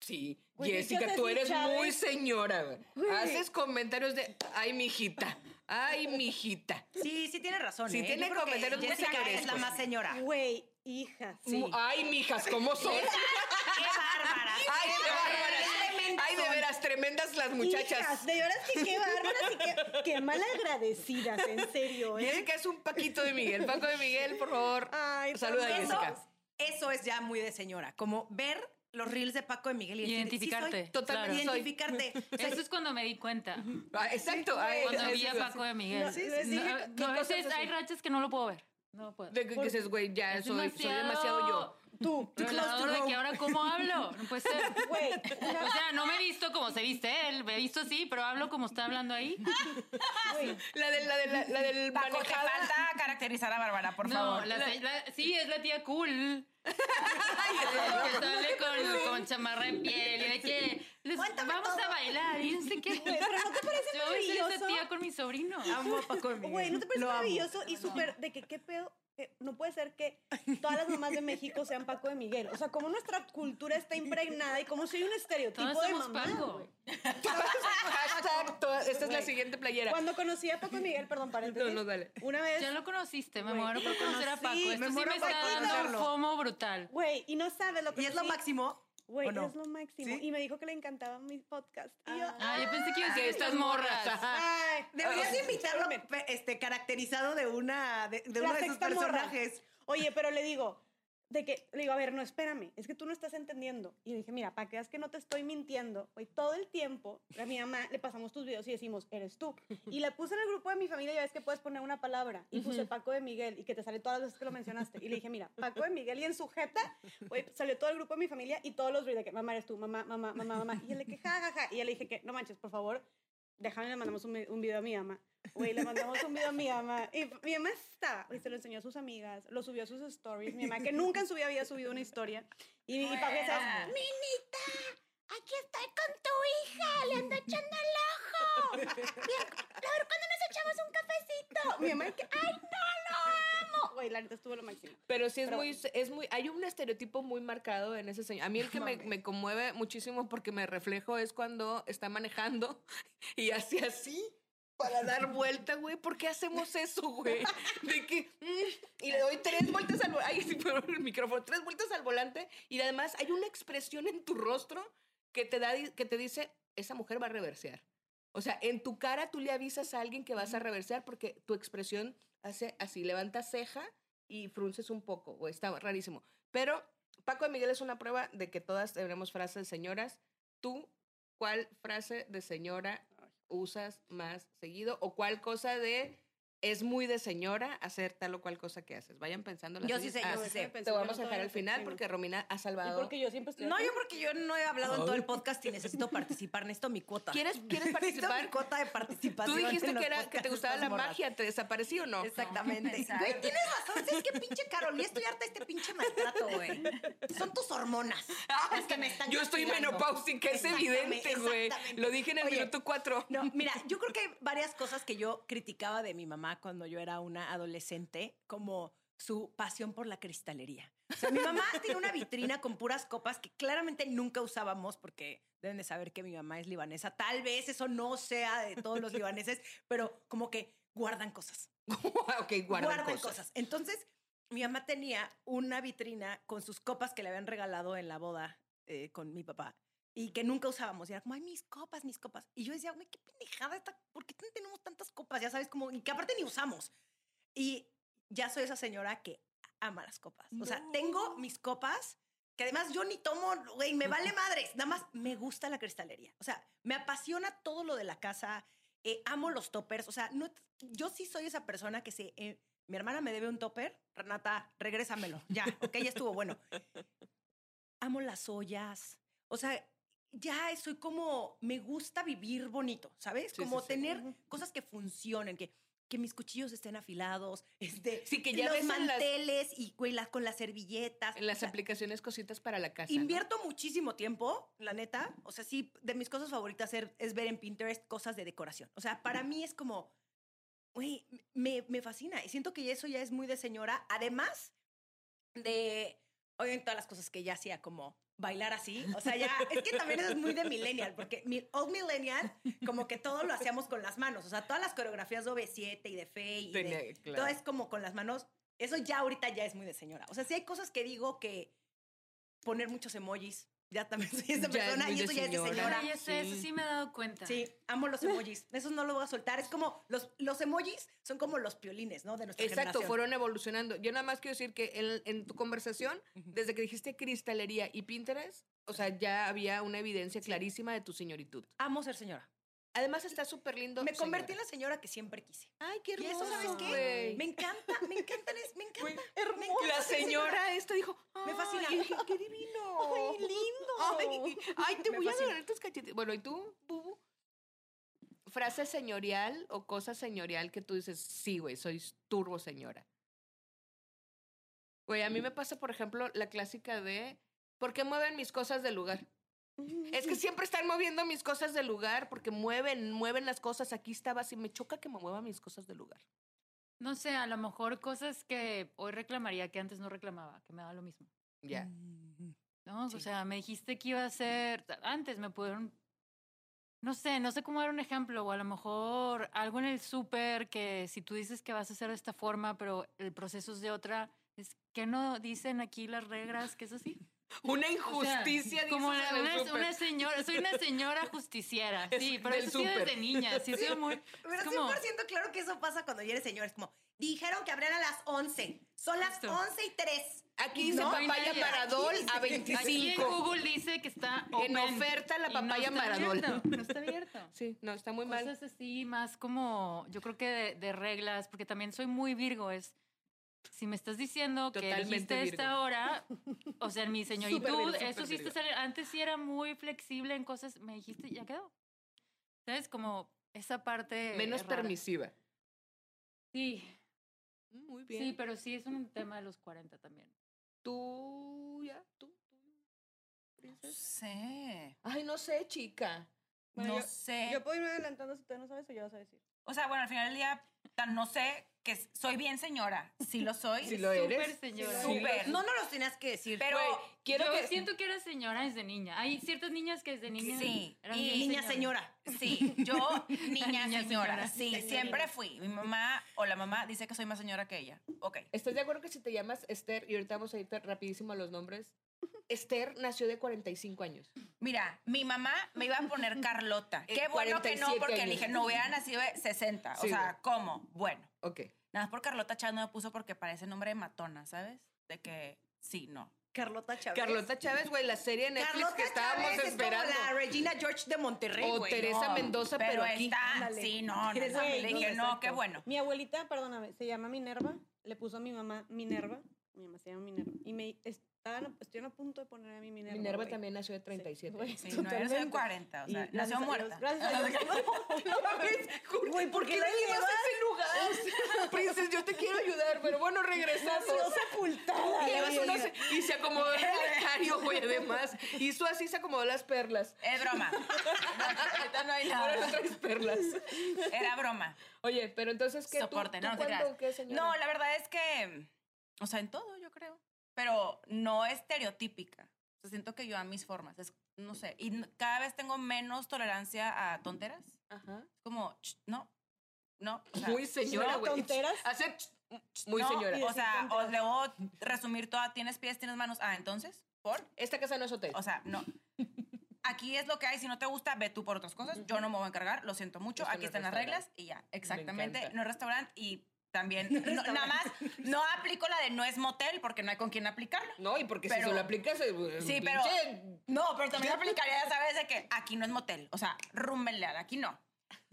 Sí, Güey, ¿qué Jessica, tú eres Chávez? muy señora. güey. Haces comentarios de, ay, mijita, ay, <laughs> mijita. Sí, sí tiene razón. Sí, ¿eh? tiene Yo comentarios muy Jessica es la más señora. Güey, hija. Sí. Ay, mijas, ¿cómo <laughs> son? ¡Qué bárbara! Ay, qué bárbaras. Ay, de veras, tremendas las muchachas. Hijas, de veras que qué bárbaras y qué, qué <laughs> mal agradecidas, en serio, ¿eh? Jessica es un Paquito de Miguel. Paco de Miguel, por favor. Ay, Saluda a Jessica. eso es ya muy de señora. Como ver los reels de Paco de Miguel y decir, Identificarte, Sí, soy, totalmente claro. Identificarte. <laughs> O sea, Eso es cuando me di cuenta. Ah, exacto. Cuando eso vi a Paco de Miguel. No, sí, No, hay rachas que no lo puedo ver. No puedo. De que, dices, güey, ya Es soy, soy demasiado yo. Tú, tú de que ahora cómo hablo. No puede ser. <laughs> Güey, O sea, no me he <laughs> visto como se viste él, me he visto así, pero hablo como está hablando ahí. güey. La, de, la, de, la, la del Paco, te manejada. falta caracterizar a Bárbara, por favor. la- la- sí, es la tía cool. <laughs> que sale con, con chamarra de piel y de que les- Cuéntame vamos todo. a bailar y no sé qué. Güey, <laughs> pero ¿no te parece Yo voy a ser esa maravilloso? tía con mi sobrino. Amo a Paco de Miguel. Güey, ¿no te parece Lo amo. maravilloso y súper de que qué pedo? que no puede ser que todas las mamás de México sean Paco de Miguel. O sea, como nuestra cultura está impregnada y como soy un estereotipo Todas de somos mamá. Paco. güey. Hashtag, toda- esta es la siguiente playera. Cuando conocí a Paco de Miguel, perdón, paréntesis. No, no, dale. Una vez, Ya lo conociste, me muero por conocer a Paco. Esto me sí me está dando un fomo brutal. güey, y no sabes lo que ¿Y es lo máximo? Güey, es lo máximo. ¿Sí? Y me dijo que le encantaba mi podcast. Y yo, Ah, yo pensé que iba a decir estas morras. <laughs> ay, Deberías ay, invitarlo este, caracterizado de una de, de uno de sus morra. personajes. Oye, pero le digo, de que, le digo, a ver, no, espérame, es que tú no estás entendiendo. Y le dije, mira, para que veas que no te estoy mintiendo, güey, todo el tiempo a mi mamá le pasamos tus videos y decimos, eres tú. Y le puse en el grupo de mi familia, ya ves que puedes poner una palabra, y puse Paco de Miguel, y que te sale todas las veces que lo mencionaste. Y le dije, mira, Paco de Miguel, y en su jeta, güey, salió todo el grupo de mi familia y todos los de que, mamá, eres tú, mamá, mamá, mamá, mamá. Y él le que, ja, ja, ja. Y yo le dije que, no manches, por favor, déjame, le mandamos un, un video a mi mamá. Güey, le mandamos un video a mi mamá. Y mi mamá estaba, y se lo enseñó a sus amigas, lo subió a sus stories. Mi mamá, que nunca en su vida había subido una historia. Y, y para que seas, Minita, aquí estoy con tu hija, le ando echando el ojo. Bien, a ver, ¿cuándo nos echamos un cafecito? Mi mamá, que, ay, no. Güey, la neta estuvo lo máximo. Pero sí es Pero- muy, es muy, hay un estereotipo muy marcado en ese señor. A mí el que me, me conmueve muchísimo porque me reflejo es cuando está manejando <laughs> y hace así para dar vuelta, güey. ¿Por qué hacemos eso, güey? De que, mm, y le doy tres vueltas al volante, ay, sí, perdón, el micrófono, tres vueltas al volante y además hay una expresión en tu rostro que te, da, que te dice, esa mujer va a reversear. O sea, en tu cara tú le avisas a alguien que vas a reversear porque tu expresión hace así, levanta ceja y frunces un poco, o está rarísimo. Pero Paco de Miguel es una prueba de que todas tenemos frases de señoras. ¿Tú cuál frase de señora usas más seguido o cuál cosa de es muy de señora hacer tal o cual cosa que haces. Vayan pensando. Yo sí sé, yo sí sé. Te vamos a dejar al final porque Romina ha Y salvado. porque yo siempre estoy No, yo porque yo no he hablado en todo el podcast y necesito participar. Necesito mi cuota. ¿Quieres, ¿quieres <laughs> participar? mi cuota de participación. Tú dijiste que, era, que te gustaba la magia, ¿te desaparecí o no? Exactamente. Güey, tienes razón. Es que pinche Carol, ya estoy harta de este pinche maltrato, güey. Son tus hormonas las que me están Yo estoy menopáusica, es evidente, güey. Lo dije en el minuto cuatro. No, mira, yo creo que hay varias cosas que yo criticaba de mi mamá cuando yo era una adolescente, como su pasión por la cristalería. O sea, mi mamá <laughs> tiene una vitrina con puras copas que claramente nunca usábamos porque deben de saber que mi mamá es libanesa. Tal vez eso no sea de todos los libaneses, pero como que guardan cosas. <laughs> ok, guardan, guardan cosas. cosas. Entonces, mi mamá tenía una vitrina con sus copas que le habían regalado en la boda eh, con mi papá y que nunca usábamos. Y era como, ay, mis copas, mis copas. Y yo decía, güey, qué pendejada esta, ¿por qué tenemos tantas copas? Ya sabes, como, y que aparte ni usamos. Y ya soy esa señora que ama las copas. O sea, tengo mis copas que además yo ni tomo, güey, me vale <laughs> madres. Nada más me gusta la cristalería. O sea, me apasiona todo lo de la casa. eh, amo los toppers. O sea, no, yo sí soy esa persona que se... eh, mi hermana me debe un topper. Renata, regrésamelo. Ya, ok, ya estuvo bueno. <laughs> Amo las ollas. O sea, ya soy como... Me gusta vivir bonito, ¿sabes? Sí, como sí, sí. tener cosas que funcionen, que, que mis cuchillos estén afilados, este, Sí, que ya los las- manteles y güey, las- con las servilletas. En las O sea, aplicaciones cositas para la casa. ¿no? Invierto muchísimo tiempo, la neta. O sea, sí, de mis cosas favoritas es, es ver en Pinterest cosas de decoración. O sea, para mí es como, güey, me, me fascina. Y siento que eso ya es muy de señora. Además de, oigan, todas las cosas que ya hacía, como bailar así. O sea, ya, es que también eso es muy de millennial, porque mi old millennial, como que todo lo hacíamos con las manos. O sea, todas las coreografías de OV7 y de Fe y de, claro. todo es como con las manos. Eso ya ahorita ya es muy de señora. O sea, sí hay cosas que digo que poner muchos emojis, ya también <laughs> soy esa Ya es persona muy y eso ya es de señora. Ay, ya sé, eso sí me he dado cuenta. Sí, amo los emojis. Esos no los voy a soltar. Es como los, los emojis son como los piolines, ¿no? De nuestra Exacto, generación. fueron evolucionando. Yo nada más quiero decir que en, en tu conversación, desde que dijiste cristalería y Pinterest, o sea, ya había una evidencia clarísima de tu señoritud. Amo ser señora. Además está súper lindo. Me convertí en la señora que siempre quise. Ay, qué Y hermoso. eso, ¿sabes qué? güey. Me encanta, me encanta, me encanta. Me encanta La señora esta dijo, Me fascina. "Ay, qué, qué divino. Ay, lindo. Ay, ay, te Me voy a fascina. agarrar tus cachetes. Bueno, ¿y tú, Bubu? Frase señorial o cosa señorial que tú dices, sí, güey, soy turbo señora. Güey, a mí me pasa, por ejemplo, la clásica de, ¿por qué mueven mis cosas del lugar? Es que <laughs> siempre están moviendo mis cosas del lugar porque mueven, mueven las cosas. Aquí estaba así, me choca que me muevan mis cosas del lugar. No sé, a lo mejor cosas que hoy reclamaría que antes no reclamaba, que me da lo mismo. Ya. ¿No? Sí. O sea, me dijiste que iba a ser. Antes me pudieron. No sé, no sé cómo dar un ejemplo, o a lo mejor algo en el súper que si tú dices que vas a hacer de esta forma, pero el proceso es de otra, es que no dicen aquí las reglas, que es así. Una O sea, injusticia, como una, en una- una señora, soy una señora <laughs> justiciera, Es sí, pero eso sí desde niña, sí, soy muy. <laughs> Pero es como- 100% claro que eso pasa cuando ya eres señor. Es como, dijeron que abrían a las 11. Son las Exacto. 11 y 3. Aquí dice No, papaya nadie. maradol a Aquí dice- Aquí en 25. Google dice que está En open oferta la no papaya está Maradol. abierto, No está abierto. <laughs> Sí, no, está muy mal. Cosas así, más como, yo creo que de, de reglas, porque también soy muy Virgo, es, si me estás diciendo que dijiste Virgo. esta hora, o sea, en mi <laughs> señoritud, eso sí está antes sí era muy flexible en cosas, me dijiste, ya quedó. ¿Sabes? Como esa parte Menos rara. permisiva. Sí, Muy bien. sí, pero sí es un tema de los 40 también. ¿Tú ya? ¿Tú? ¿Tú? princesa? sé. Ay, no sé, chica. no yo- sé. Yo puedo irme adelantando si tú no sabes o ya vas a decir. o sea, bueno, al final del día, no sé que soy bien señora. Sí lo soy. Sí lo Súper eres. señora. Sí lo- Súper. No, no los tenías que decir. Pero Güey, quiero Yo que... siento que eras señora desde niña. Hay ciertas niñas que desde niña Sí, eran y bien niña señora. Sí, <laughs> yo, niña, niña señora. señora. Sí, Señora. siempre fui. Mi mamá o la mamá dice que soy más señora que ella. Ok. ¿Estás de acuerdo que si te llamas Esther, y ahorita vamos a ir rapidísimo a los nombres, Esther nació de 45 años. Mira, mi mamá me iba a poner Carlota. <laughs> Qué bueno que no, 47 porque años. dije, no hubiera nacido de 60. Sí, o sea. ¿cómo? Bueno. Ok. Nada más por Carlota Chávez no me puso porque parece nombre de matona, ¿sabes? De que sí, no. Carlota Chávez. Carlota Chávez, güey, la serie de Netflix Carlota que estábamos Chávez esperando. es como la Regina George de Monterrey, O. Teresa No. Mendoza, pero, Pero aquí. está, ándale. sí, no, no, Teresa no, Mendoza, dije, no, qué bueno. Mi abuelita, perdóname, se llama Minerva. Le puso a mi mamá Minerva. Mi mamá se llama Minerva. Y me estaban, estuvieron a punto de poner a mi Minerva. Minerva güey. también nació de 37. güey, Sí, no, de totalmente. 40, o sea, Y nació muerta. Gracias a Dios. <laughs> No Güey, ¿por qué la llevas a ese lugar? Princes, yo te quiero ayudar, pero bueno, regresamos. Nació sepultada. Y, una- y se acomodó el <laughs> relicario, güey, además. Hizo así, se acomodó las perlas. Es broma. <laughs> Ahorita no hay Ahora no nada. traes perlas. Era broma. Oye, pero entonces, ¿qué? ¿Tú- Soporte, tú no, no te cuándo, creas. qué, señora? No, la verdad es que, o sea, en todo yo creo, pero no estereotípica. O sea, siento que yo a mis formas, es, no sé, y cada vez tengo menos tolerancia a tonteras. Ajá. Como, ch, no, no. o sea, Muy señora, ¿no? güey. ¿Tonteras? Hacer muy no, señora. O sea, decir o tonteras. luego resumir toda, tienes pies, tienes manos. Ah, entonces, ¿por? Esta casa no es hotel. O sea, no. Aquí es lo que hay, si no te gusta, ve tú por otras cosas. Yo no me voy a encargar, lo siento mucho. Esto Aquí es están las reglas y ya. Exactamente. No es restaurante y también, <laughs> no- nada más, <laughs> no aplico la de no es motel porque no hay con quién aplicarlo. no, y porque si se lo aplicas, eh, Sí, pinche- pero. No, pero también <laughs> aplicaría, ya sabes, de que aquí no es motel. O sea, rumbenleal, aquí no.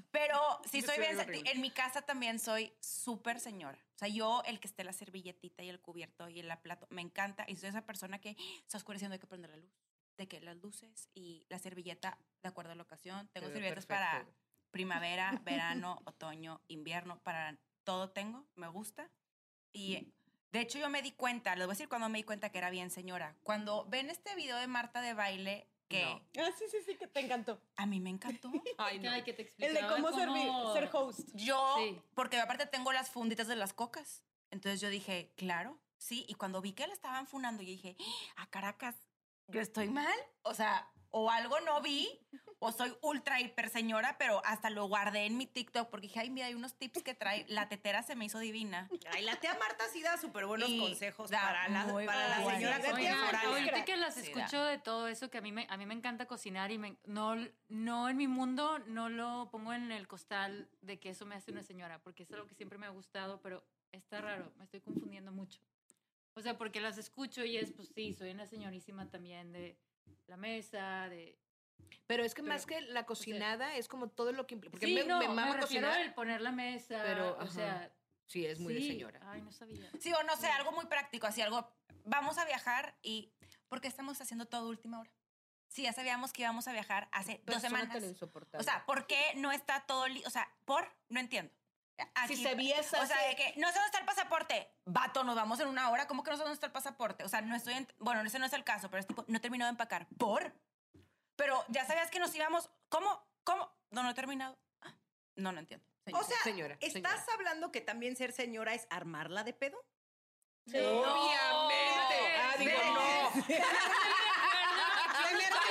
Pero si soy bien. horrible. En mi casa también soy súper señora. O sea, yo, el que esté la servilletita y el cubierto y el plato, me encanta. Y soy esa persona que está oscureciendo, hay que prender la luz. De que las luces y la servilleta, de acuerdo a la ocasión. Tengo Te servilletas para primavera, verano, otoño, invierno, para todo tengo, me gusta. Y de hecho yo me di cuenta, les voy a decir cuando me di cuenta que era bien señora. Cuando ven este video de Marta de baile, que No. Ah, sí, sí, sí, que te encantó. a mí me encantó. <laughs> Ay, no. Ay, que te El de cómo, servir, ser host. Yo, Sí. porque aparte tengo las funditas de las cocas. Entonces yo dije, claro, sí. Y cuando vi que la estaban funando, yo dije, a Caracas, yo estoy mal. O sea, o algo no vi, o soy ultra hiper señora, pero hasta lo guardé en mi TikTok porque dije, ay, mira, hay unos tips que trae. La tetera se me hizo divina. Ay, la tía Marta sí da súper buenos Y consejos para la, muy para la señora. Oigan, contemporánea. ahorita que las Sí, escucho de todo eso, que a mí me, a mí me encanta cocinar y me, no, no en mi mundo no lo pongo en el costal de que eso me hace una señora, porque es algo que siempre me ha gustado, pero está raro, me estoy confundiendo mucho. O sea, porque las escucho y es, pues sí, soy una señorísima también de la mesa, de... Pero es que Pero, más que la cocinada es como todo lo que implica. Porque sí, me, no, me mama refiero cocinar. al poner la mesa, pero, o ajá. sea... Sí, es muy de sí. señora. Ay, no sabía. Sí, o no sé, algo muy práctico, así algo. Vamos a viajar y. ¿Por qué estamos haciendo todo última hora? Sí, ya sabíamos que íbamos a viajar hace dos semanas. O sea, ¿por qué no está todo li- O sea, ¿por? No entiendo. Si sabías O sea, de que no sé dónde está el pasaporte. Vato, nos vamos en una hora. ¿Cómo que no sé dónde está el pasaporte? O sea, no estoy en. Bueno, ese no es el caso, pero es tipo, no he terminado de empacar. ¿Por? Pero ya sabías que nos íbamos. ¿Cómo? ¿Cómo? No, no he terminado. Ah, No, no entiendo. O sea, Señora, ¿estás señora. hablando que también ser señora es armarla de pedo? Obviamente. Ah, digo, no. <laughs> <laughs>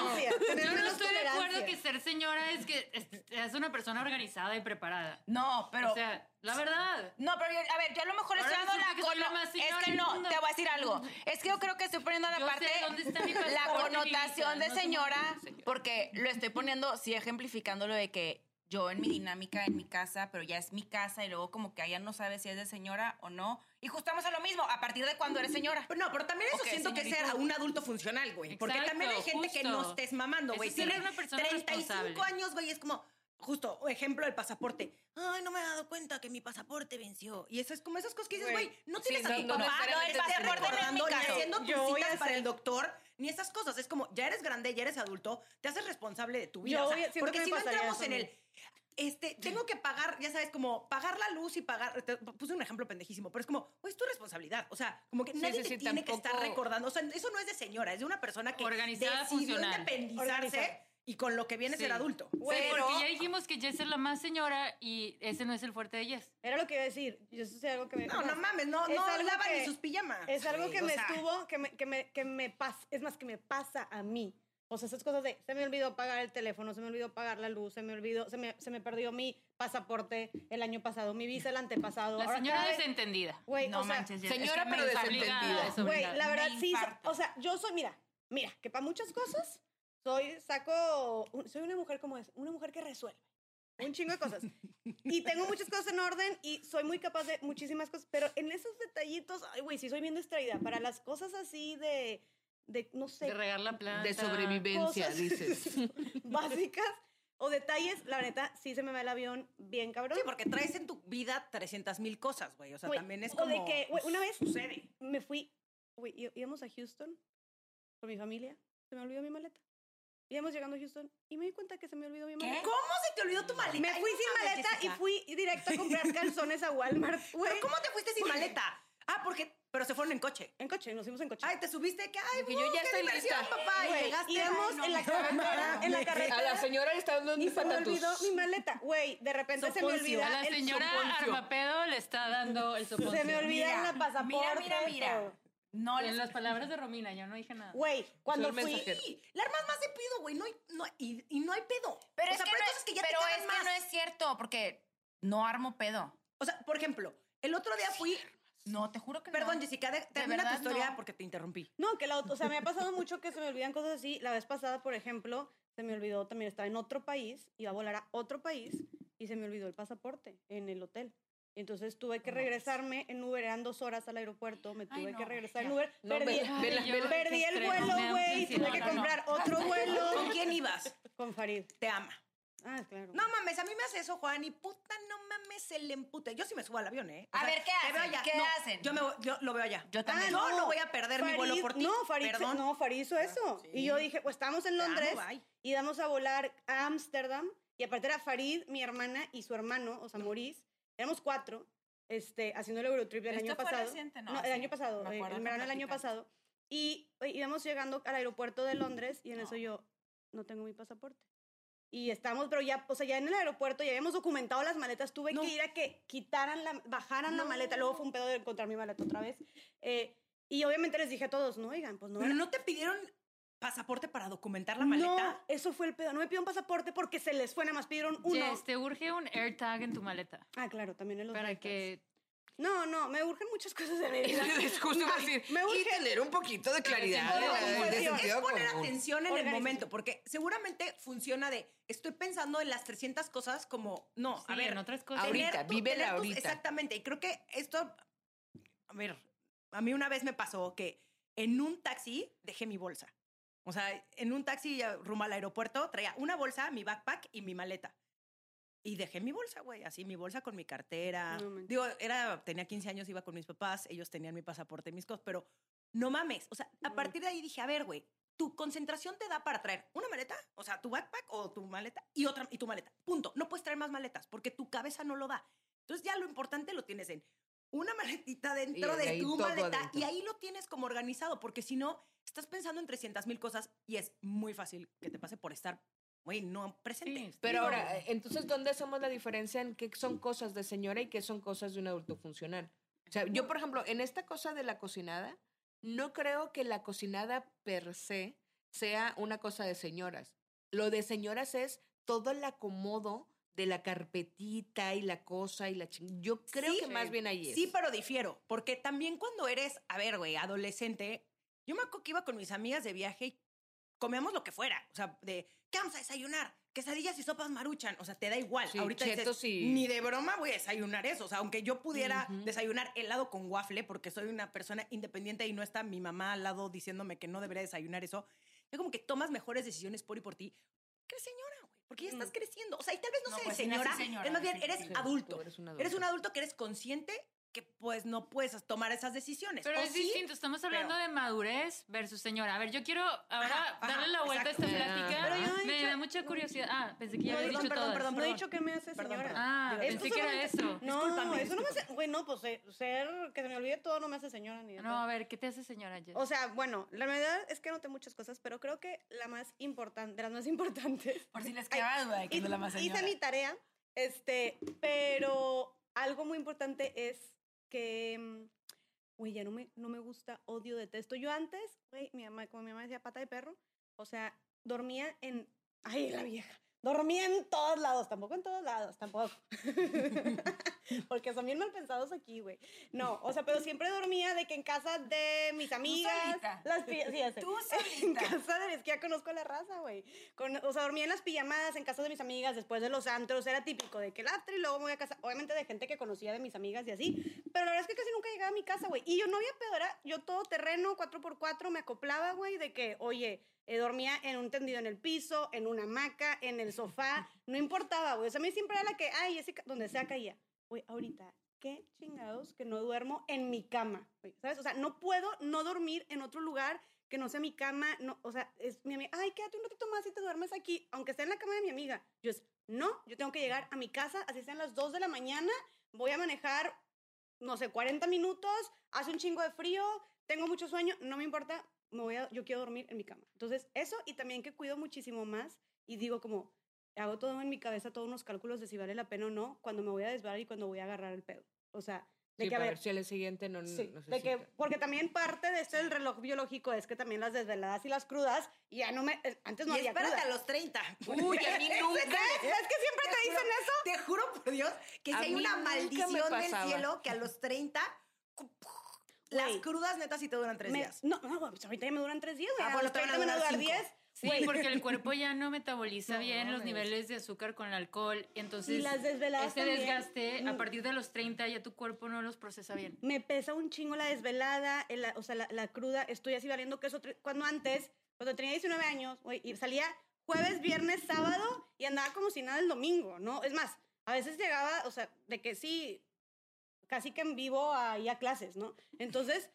tolerancia. Tener Yo no menos estoy de acuerdo que ser señora es que es, es una persona organizada y preparada. No, pero. o sea, la verdad. No, pero yo- a ver, yo a lo mejor estoy dando la que soy la cono- más señora Es que del no, mundo. te voy a decir algo. Es que yo creo que estoy poniendo la Yo parte. sé dónde está mi la mi connotación visa, de no sé señora, cómo- señora. porque lo estoy poniendo, sí, ejemplificando lo de que yo en mi dinámica, en mi casa, pero ya es mi casa y luego como que ella no sabe si es de señora o no. Y justamos a lo mismo, a partir de cuando eres señora. Pero no, pero también eso Ok, siento que es ser señorita. un adulto funcional, güey. Porque también hay gente que no justo. estés mamando, güey. es ser Tienes una persona 35 responsable. años, güey, es como, justo, ejemplo del pasaporte. Ay, no me he dado cuenta que mi pasaporte venció. Y eso es como esas cosas que dices, Güey, no sí, tienes a no- tu no papá, no es señora. recordando, ni haciendo tus Yo citas para el doctor, ni esas cosas. Es como, ya eres grande, ya eres adulto, te haces responsable de tu vida. Yo O sea, porque que si no entramos en el este, tengo que pagar, ya sabes, como pagar la luz y pagar. te puse un ejemplo pendejísimo, pero es como, pues es tu responsabilidad. O sea, como que Sí, nadie sí, te sí, tiene que estar recordando. O sea, eso no es de señora, es de una persona que Organizada, decidió funcional. independizarse Organizada. y con lo que viene Sí. ser adulto. Sí, pero, porque ya dijimos que Jess es la más señora y ese no es el fuerte de Jess. Era lo que iba a decir. Yo eso es algo que me... no, no mames, no, Es no que- ni sus pijamas. Es algo que me sea, estuvo, que me, que me, que me pasa, es más, que me pasa a mí. O sea, esas cosas de, se me olvidó pagar el teléfono, se me olvidó pagar la luz, se me olvidó, se me, se me perdió mi pasaporte el año pasado, mi visa el antepasado. La ahora señora vez- desentendida. Güey, no o sea, manches, señora, es que me pero desentendida. Güey, la verdad, Me sí. O sea, yo soy, mira, mira, que para muchas cosas soy, saco, soy una mujer como es, una mujer que resuelve. un chingo de cosas. Y tengo muchas cosas en orden y soy muy capaz de muchísimas cosas, pero en esos detallitos, ay, güey, sí soy bien distraída. Para las cosas así de, de no sé, De regar la planta. De sobrevivencia, cosas dices. <laughs> básicas o detalles, la neta, sí se me va el avión bien cabrón. Sí, porque traes en tu vida 300 mil cosas, güey. O sea, Güey, también es o como... de que, güey, una vez Sucede. me fui, güey, íbamos a Houston con mi familia, se me olvidó mi maleta. Íbamos llegando a Houston y me di cuenta que se me olvidó mi maleta. ¿Cómo se te olvidó tu maleta? Me fui no sin maleta y fui directo a comprar <laughs> calzones a Walmart, güey. ¿Pero cómo te fuiste sin maleta? Ah, porque... Pero se fueron en coche. En coche, nos fuimos en coche. Ay, te subiste que... Ay, Que yo ya estoy lista. papá. Güey, y llegaste... íbamos Ay, no en la carretera, en la A carretera. la señora le está dando y un se me olvidó mi maleta. Güey, de repente se me olvida A la señora. Armapedo le está dando el soponcio. Se me olvida Mira, el pasaporte. Mira, mira, mira. No En les las palabras de Romina, yo no dije nada. Güey, cuando Soy fui... Sí, la armas más de pedo, güey. No hay, no, y, y no hay pedo. Pero o es que, pero no es, que ya pero te es cagan que más. no es cierto, porque no armo pedo. O sea, por ejemplo, el otro día fui... No, te juro que Perdón, no. Jessica, de- termina tu historia no. porque te interrumpí. No, que la, o sea, me ha pasado mucho que se me olvidan cosas así. La vez pasada, por ejemplo, se me olvidó también estaba en otro país, iba a volar a otro país y se me olvidó el pasaporte en el hotel. Entonces tuve que regresarme en Uber, eran dos horas al aeropuerto, me Ay, tuve no, que regresar en ya. Uber, No, perdí, vela, vela, Ay, yo- vela. perdí el vuelo, güey, tuve que No, no, no. comprar otro vuelo ¿Con quién ibas? con Farid. Te ama. Ah, claro. No mames, a mí me hace eso, Juan, y puta, no mames, se le empute. Yo sí me subo al avión, ¿eh? A ver, ¿qué te veo hacen? allá. ¿Qué No, hacen? Yo, me, voy- yo lo veo allá. Yo también. Yo no voy a perder mi vuelo por ti. No, Farid, Perdón. no, Farid hizo eso. sí. Y yo dije, pues estamos en Te amo, Londres bye. y íbamos a volar a Ámsterdam. Y aparte era Farid, mi hermana y su hermano, o sea, Maurice. Éramos cuatro, este, haciendo el Eurotrip del ¿Esto año fue pasado. reciente? No, el sí, año pasado, me eh, acuerdo el que verano del año pasado. Y íbamos llegando al aeropuerto de Londres y en eso No. yo, no tengo mi pasaporte. Y estamos, pero ya, o sea, ya en el aeropuerto ya habíamos documentado las maletas. Tuve No. que ir a que quitaran la, bajaran la maleta. Luego fue un pedo de encontrar mi maleta otra vez. Eh, y obviamente les dije a todos, no, oigan, pues no. Pero era- no te pidieron pasaporte para documentar la maleta. No, eso fue el pedo. No me pidieron pasaporte porque se les fue, nada más pidieron uno. Te urge un AirTag en tu maleta. Ah, claro, también en los Para que No, no, me urgen muchas cosas de mi <laughs> vida. Es justo a decir, me y urge- tener un poquito de claridad de, la- de sentido es poner común. atención en el momento, porque seguramente funciona de estoy pensando en las 300 cosas como, no, a Sí, ver, en otras cosas. Ahorita, tener tus- ahorita. Exactamente, y creo que esto, a ver, a mí una vez me pasó que en un taxi dejé mi bolsa. O sea, en un taxi rumbo al aeropuerto traía una bolsa, mi backpack y mi maleta. Y dejé mi bolsa, güey, así mi bolsa con mi cartera. No. Digo, era, tenía 15 años, iba con mis papás, ellos tenían mi pasaporte y mis cosas, pero no mames. O sea, a No. partir de ahí dije, a ver, güey, tu concentración te da para traer una maleta, o sea, tu backpack o tu maleta y otra y tu maleta. Punto. No puedes traer más maletas porque tu cabeza no lo da. Entonces ya lo importante lo tienes en una maletita dentro de tu maleta adentro. y ahí lo tienes como organizado porque si no estás pensando en 300 mil cosas y es muy fácil que te pase por estar, güey, no presente. Sí, Pero Digo, ahora, eh, entonces, ¿dónde hacemos la diferencia en qué son cosas de señora y qué son cosas de un adulto funcional? O sea, yo, por ejemplo, en esta cosa de la cocinada, no creo que la cocinada per se sea una cosa de señoras. Lo de señoras es todo el acomodo de la carpetita y la cosa y la ching... Yo creo Sí, que más bien ahí es. Sí, pero difiero, porque también cuando eres, a ver, güey, adolescente, yo me acuerdo que iba con mis amigas de viaje y comíamos lo que fuera, o sea, de, ¿qué vamos a desayunar? Quesadillas y sopas maruchan, o sea, te da igual. Sí, Ahorita dices, chetos y- ni de broma voy a desayunar eso, o sea, aunque yo pudiera Ujú. desayunar helado con waffle, porque soy una persona independiente y no está mi mamá al lado diciéndome que no debería desayunar eso, yo como que tomas mejores decisiones por y por ti, que eres señora, güey, porque ya estás creciendo, o sea, y tal vez no, No, seas pues naces señora, señora, es más bien, eres adulto. Tú eres un Eres un adulto que eres consciente que pues no puedes tomar esas decisiones. Pero ¿O es sí? distinto, estamos hablando pero- de madurez versus señora. A ver, yo quiero ahora Ajá, ajá, darle la vuelta a esta plática. Pero yo Me dicho- da mucha curiosidad. Ah, pensé que ya No, había perdón, dicho perdón, todas. perdón, No he dicho que me hace Perdón, señora. perdón. Ah, pensé Esto que era solamente- eso. No, Discúlpame, eso no me hace. Güey, no, pues eh, ser. Que se me olvide todo no me hace señora ni de No, todo. a ver, ¿qué te hace señora Jess? O sea, bueno, la verdad es que noté muchas cosas, pero creo que la más importante, de las más importantes. Por si les quedaba duda de que es la más señora. hice mi tarea, este, pero algo muy importante es que, mm, güey, ya no me, no me gusta, odio, detesto. Yo antes, güey, mi mamá, como mi mamá decía, pata de perro, o sea, dormía en, ay, la vieja, dormía en todos lados, tampoco en todos lados, tampoco. <laughs> <laughs> Porque son bien mal pensados aquí, güey. No, o sea, pero siempre dormía de que en casa de mis amigas. solita. Las sí, ya sé. Tú <laughs> En casa de. Es que ya conozco la raza, güey. O sea, dormía en las pijamadas en casa de mis amigas después de los antros. Era típico de que el after y luego me voy a casa. Obviamente de gente que conocía de mis amigas y así. Pero la verdad es que casi nunca llegaba a mi casa, güey. Y yo no había pedo, era yo todo terreno, 4x4, me acoplaba, güey, de que, oye, eh, dormía en un tendido en el piso, en una hamaca, en el sofá. No importaba, güey. O sea, a mí siempre era la que, ay, ese, donde sea caía. Ahorita, qué chingados que no duermo en mi cama, ¿sabes? O sea, no puedo no dormir en otro lugar que no sea mi cama, no, o sea, es mi amiga, ay, quédate un ratito más y te duermes aquí, aunque esté en la cama de mi amiga. Yo es, no, yo tengo que llegar a mi casa, así sean las 2 de la mañana, voy a manejar, no sé, 40 minutos, hace un chingo de frío, tengo mucho sueño, no me importa, me voy yo quiero dormir en mi cama. Entonces, eso y también que cuido muchísimo más y digo como, hago todo en mi cabeza, todos unos cálculos de si vale la pena o no, cuando me voy a desvelar y cuando voy a agarrar el pedo. O sea, de Sí, que a ver, ver si al siguiente no, Sí, no de que, porque también parte de esto del reloj biológico es que también las desveladas y las crudas, ya no me, eh, antes no y había espérate cruda. a los 30. <laughs> Uy, a mí <laughs> nunca. ¿Ves? ¿Ves que siempre te dicen eso? Te juro por Dios que si A hay una maldición del cielo que a los 30 las Güey. crudas netas sí te duran tres Me- días. no, no, pues ahorita ya me duran tres días, güey. Ah, bueno, los te van a 30 me van a durar durar cinco. 10. Sí, porque el cuerpo <laughs> ya no metaboliza No bien los niveles de azúcar con el alcohol. Entonces, Y las desveladas ese también. desgaste, a Mm. partir de los 30, ya tu cuerpo no los procesa bien. me pesa un chingo la desvelada, el- o sea, la, la cruda. Estoy así valiendo queso. Cuando antes, cuando tenía 19 años, güey, y salía jueves, viernes, sábado y andaba como si nada el domingo, ¿no? Es más, a veces llegaba, o sea, de que sí, casi que en vivo ahí a clases, ¿no? Entonces,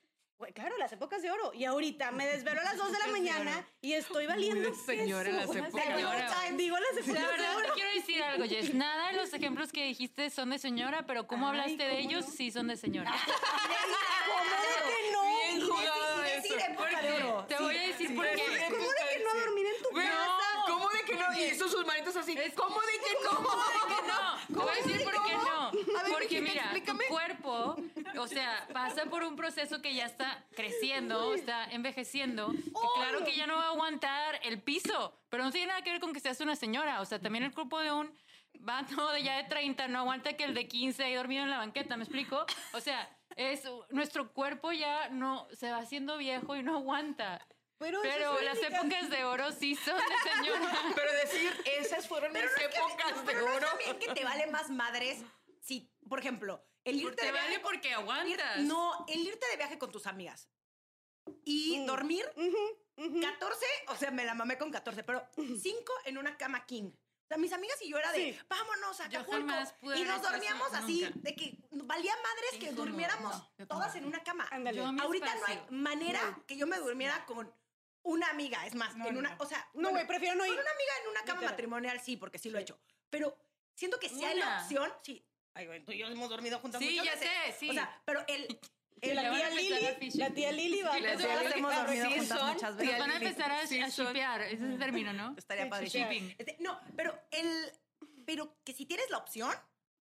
claro, las épocas de oro. Y ahorita me desvelo a las 2 de la de mañana oro. y estoy valiendo de señora queso. las épocas de oro. Digo las La épocas de verdad, oro. te quiero decir algo, Jess. Nada de los ejemplos que dijiste son de señora, pero cómo Ay, hablaste de ¿cómo ellos no? sí son de señora. <laughs> ¿Cómo de que no? Bien jugado Y decir eso. época de oro. Te voy a decir por qué. ¿Cómo de que no dormir en tu Güey, casa? ¿Cómo de que no? Y hizo sus manitos así. ¿Cómo de que no? ¿Cómo de que no? Te voy a decir por qué no. A ver, Porque mijita, mira, explícame. tu cuerpo, o sea, pasa por un proceso que ya está creciendo, está envejeciendo. que claro que ya no va a aguantar el piso, pero no tiene nada que ver con que seas una señora. O sea, también el cuerpo de un vato <laughs> de ya de 30 no aguanta que el de 15 haya dormido en la banqueta, ¿me explico? O sea, es nuestro cuerpo ya no se va haciendo viejo y no aguanta. Pero, Pero las épocas de oro sí son de señora. <laughs> Pero decir, esas fueron mis Pero no es que- épocas de pero no es oro. también que te vale más madres si, por ejemplo, el irte Te de vale viaje porque ir- aguantas. no, el irte de viaje con tus amigas y Mm. dormir ujú. 14, o sea, me la mamé con 14, pero 5 en una cama king. O sea, mis amigas y yo era de, Sí. vámonos a Acapulco. Y nos dormíamos así, nunca. de que valía madres que Incómodo, durmiéramos no, todas en una cama. Ándale. Yo Ahorita no hay manera que yo me durmiera con una amiga. Es más, No, en una, no. o sea, No, bueno, güey, prefiero no con ir. una amiga en una cama Literal. matrimonial sí, porque sí lo he hecho. Pero siento que si hay la opción, sí. Ay, güey, tú y yo hemos dormido juntas Sí, muchas ya veces. sé, sí. O sea, pero el... El la tía Lili, la tía Lili va a empezar hemos a dormido sí juntas son muchas veces. Van a empezar a, Sí, a shipear, ese es el término, ¿no? Estaría Sí, padre. shipping. Este, no, pero el... Pero que si tienes la opción,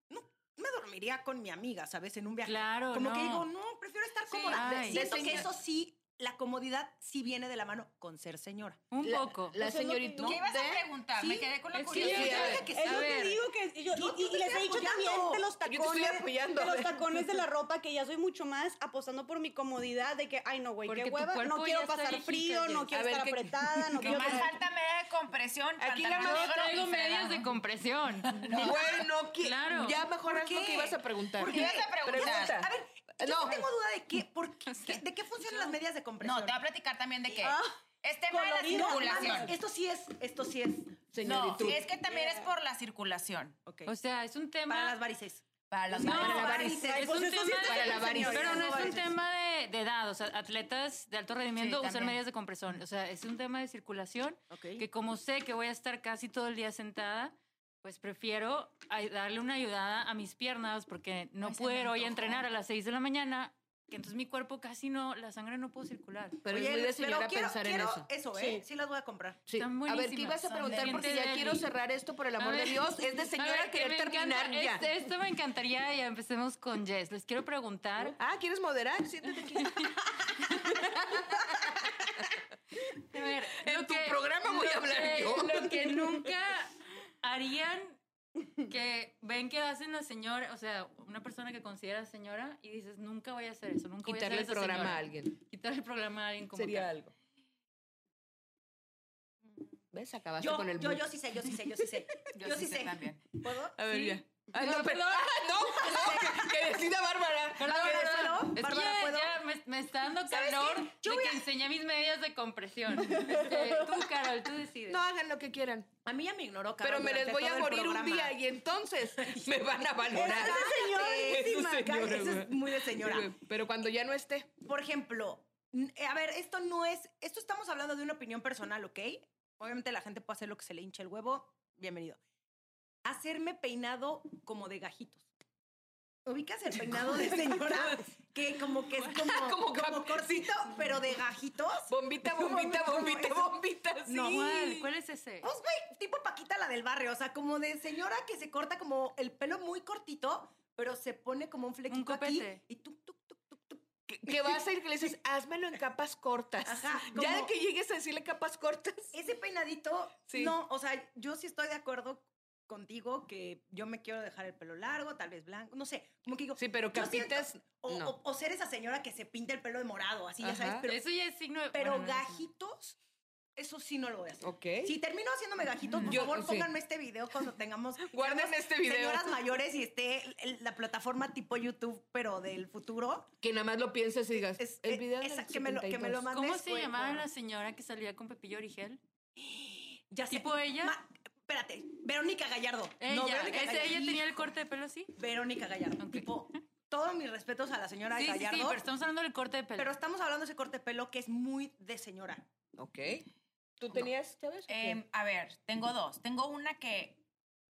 no me dormiría con mi amiga, ¿sabes? En un viaje. Claro, Como no. que digo, no, prefiero estar Sí, cómoda. ay. Siento que eso sí, la comodidad sí viene de la mano con ser señora. Un La- poco. La lo que- señoritud ¿Qué ibas a preguntar? Me quedé con la curiosidad. Sí, que Es lo que digo que yo, Yo- y, y les he dicho también de los Yo te estoy tacones, apoyando. de los tacones de la <laughs> ropa que ya soy mucho más apostando por mi comodidad de que ay no güey qué hueva no quiero pasar frío no quiero estar ¿qué- apretada no Que quiero más tener- falta media de compresión. Aquí la negro Traigo medias de compresión. Bueno, ¿qué? Claro. Ya mejor haz lo que ibas a preguntar. ¿Por qué ibas a preguntar? Pregunta. A ver, yo No. tengo duda de <laughs> qué, por qué, qué- de qué funcionan las medias de compresión. No, te voy a platicar también de que Ah, es tema de la circulación. mames, esto sí es, esto sí es. No, es que también es por la circulación. Ok. O sea, es un tema... Para las varices. Para las No, manos. para la varices. Es pues un sí tema para la varices. señora. Pero no es un tema de, de edad, o sea, atletas de alto rendimiento Sí, usan también. medias de compresión. O sea, es un tema de circulación Ok. que como sé que voy a estar casi todo el día sentada, pues prefiero darle una ayudada a mis piernas porque no Ay, puedo hoy entrenar a las 6 de la mañana, que entonces mi cuerpo casi no, la sangre no puede circular. Pero Oye, es muy de señora quiero- pensar quiero en eso. Eso, ¿eh? Sí. las voy a comprar. Sí. Están A ver, ¿qué ibas a preguntar? Porque ya deli. quiero cerrar esto, por el amor de. Dios. Es de <laughs> señora ver, que querer me terminar encanta, ya. este- esto me encantaría y empecemos con Jess. Les quiero preguntar. <laughs> Ah, ¿quieres moderar? Siéntate aquí. A ver, En tu que- programa voy a hablar que- yo. Lo que nunca harían <laughs> que ven que hacen la señora, o sea, una persona que considera señora y dices, nunca voy a hacer eso, nunca Quitarle voy a el hacer esa programa señora". a alguien. Quitarle el programa a alguien como Sería que- algo. ¿Ves? Acabaste Yo, con el yo, yo sí sé, yo sí sé, yo sí sé. <laughs> Yo, sí sé. también. ¿Puedo? A ver, Sí. ya. Ah, No, no, pero, perdón. ah, no, <laughs> no, que decida Bárbara. Perdón, perdón. ¿puedo? Es que Bárbara, ya, ¿puedo? ya me, me está dando ¿Sabes calor? Yo de que a- enseñé mis medias de compresión. <laughs> Este, tú, Carol, tú decides. No hagan lo que quieran. A mí ya me ignoró, Pero Carol, me les voy a morir un día y entonces <laughs> me van a valorar. Esa señorísima, Esa señora, Eso es muy de señora. Pero cuando ya no esté. Por ejemplo, eh, a ver, esto no es, esto estamos hablando de una opinión personal, ¿ok? Obviamente la gente puede hacer lo que se le hinche el huevo, bienvenido. Hacerme peinado como de gajitos. ¿Ubicas el peinado de señora? que como que es <laughs> como, Como como, cortito, pero de gajitos. Bombita, ¿Cómo bombita, bombita, ¿Cómo bombita. Sí. No, ¿Cuál? ¿Cuál es ese? Pues, güey, tipo Paquita la del barrio, o sea, como de señora que se corta como el pelo muy cortito, pero se pone como un flequito aquí copete. y tuk, tuk, tuk, tuk, tuk. Que, que vas a ir que le dices, házmelo en capas cortas. Ajá, Ya de que llegues a decirle capas cortas. Ese peinadito, Sí. no, o sea, yo sí estoy de acuerdo contigo que yo me quiero dejar el pelo largo, tal vez blanco, no sé, como que digo, Sí, pero yo siento- capitas. o, no. o- o ser esa señora que se pinta el pelo de morado, así, ya sabes, Ajá. pero, Eso ya es signo de... pero bueno, gajitos, eso sí no lo voy a hacer. Ok. Si termino haciéndome gajitos, por Yo- favor, sí. pónganme este video cuando tengamos <laughs> Guarden seamos este video. señoras mayores y esté la plataforma tipo YouTube, pero del futuro. Que nada más lo pienses y digas, Es- el eh, video del que me lo- que me lo 72. mandes ¿Cómo se llamaba la señora que salía con Pepillo Origel? Ya sé. ¿Tipo ella? Ma- espérate, Verónica Gallardo. Ella, no, Verónica ese- Gallardo. ella tenía el corte de pelo así. Verónica Gallardo. Ok. Tipo, todos mis respetos a la señora Sí, sí, Gallardo. sí, pero estamos hablando del corte de pelo. pero estamos hablando de ese corte de pelo que es muy de señora. Ok. ¿Tú tenías, Chávez? o qué? Em, a ver, tengo dos. Tengo una que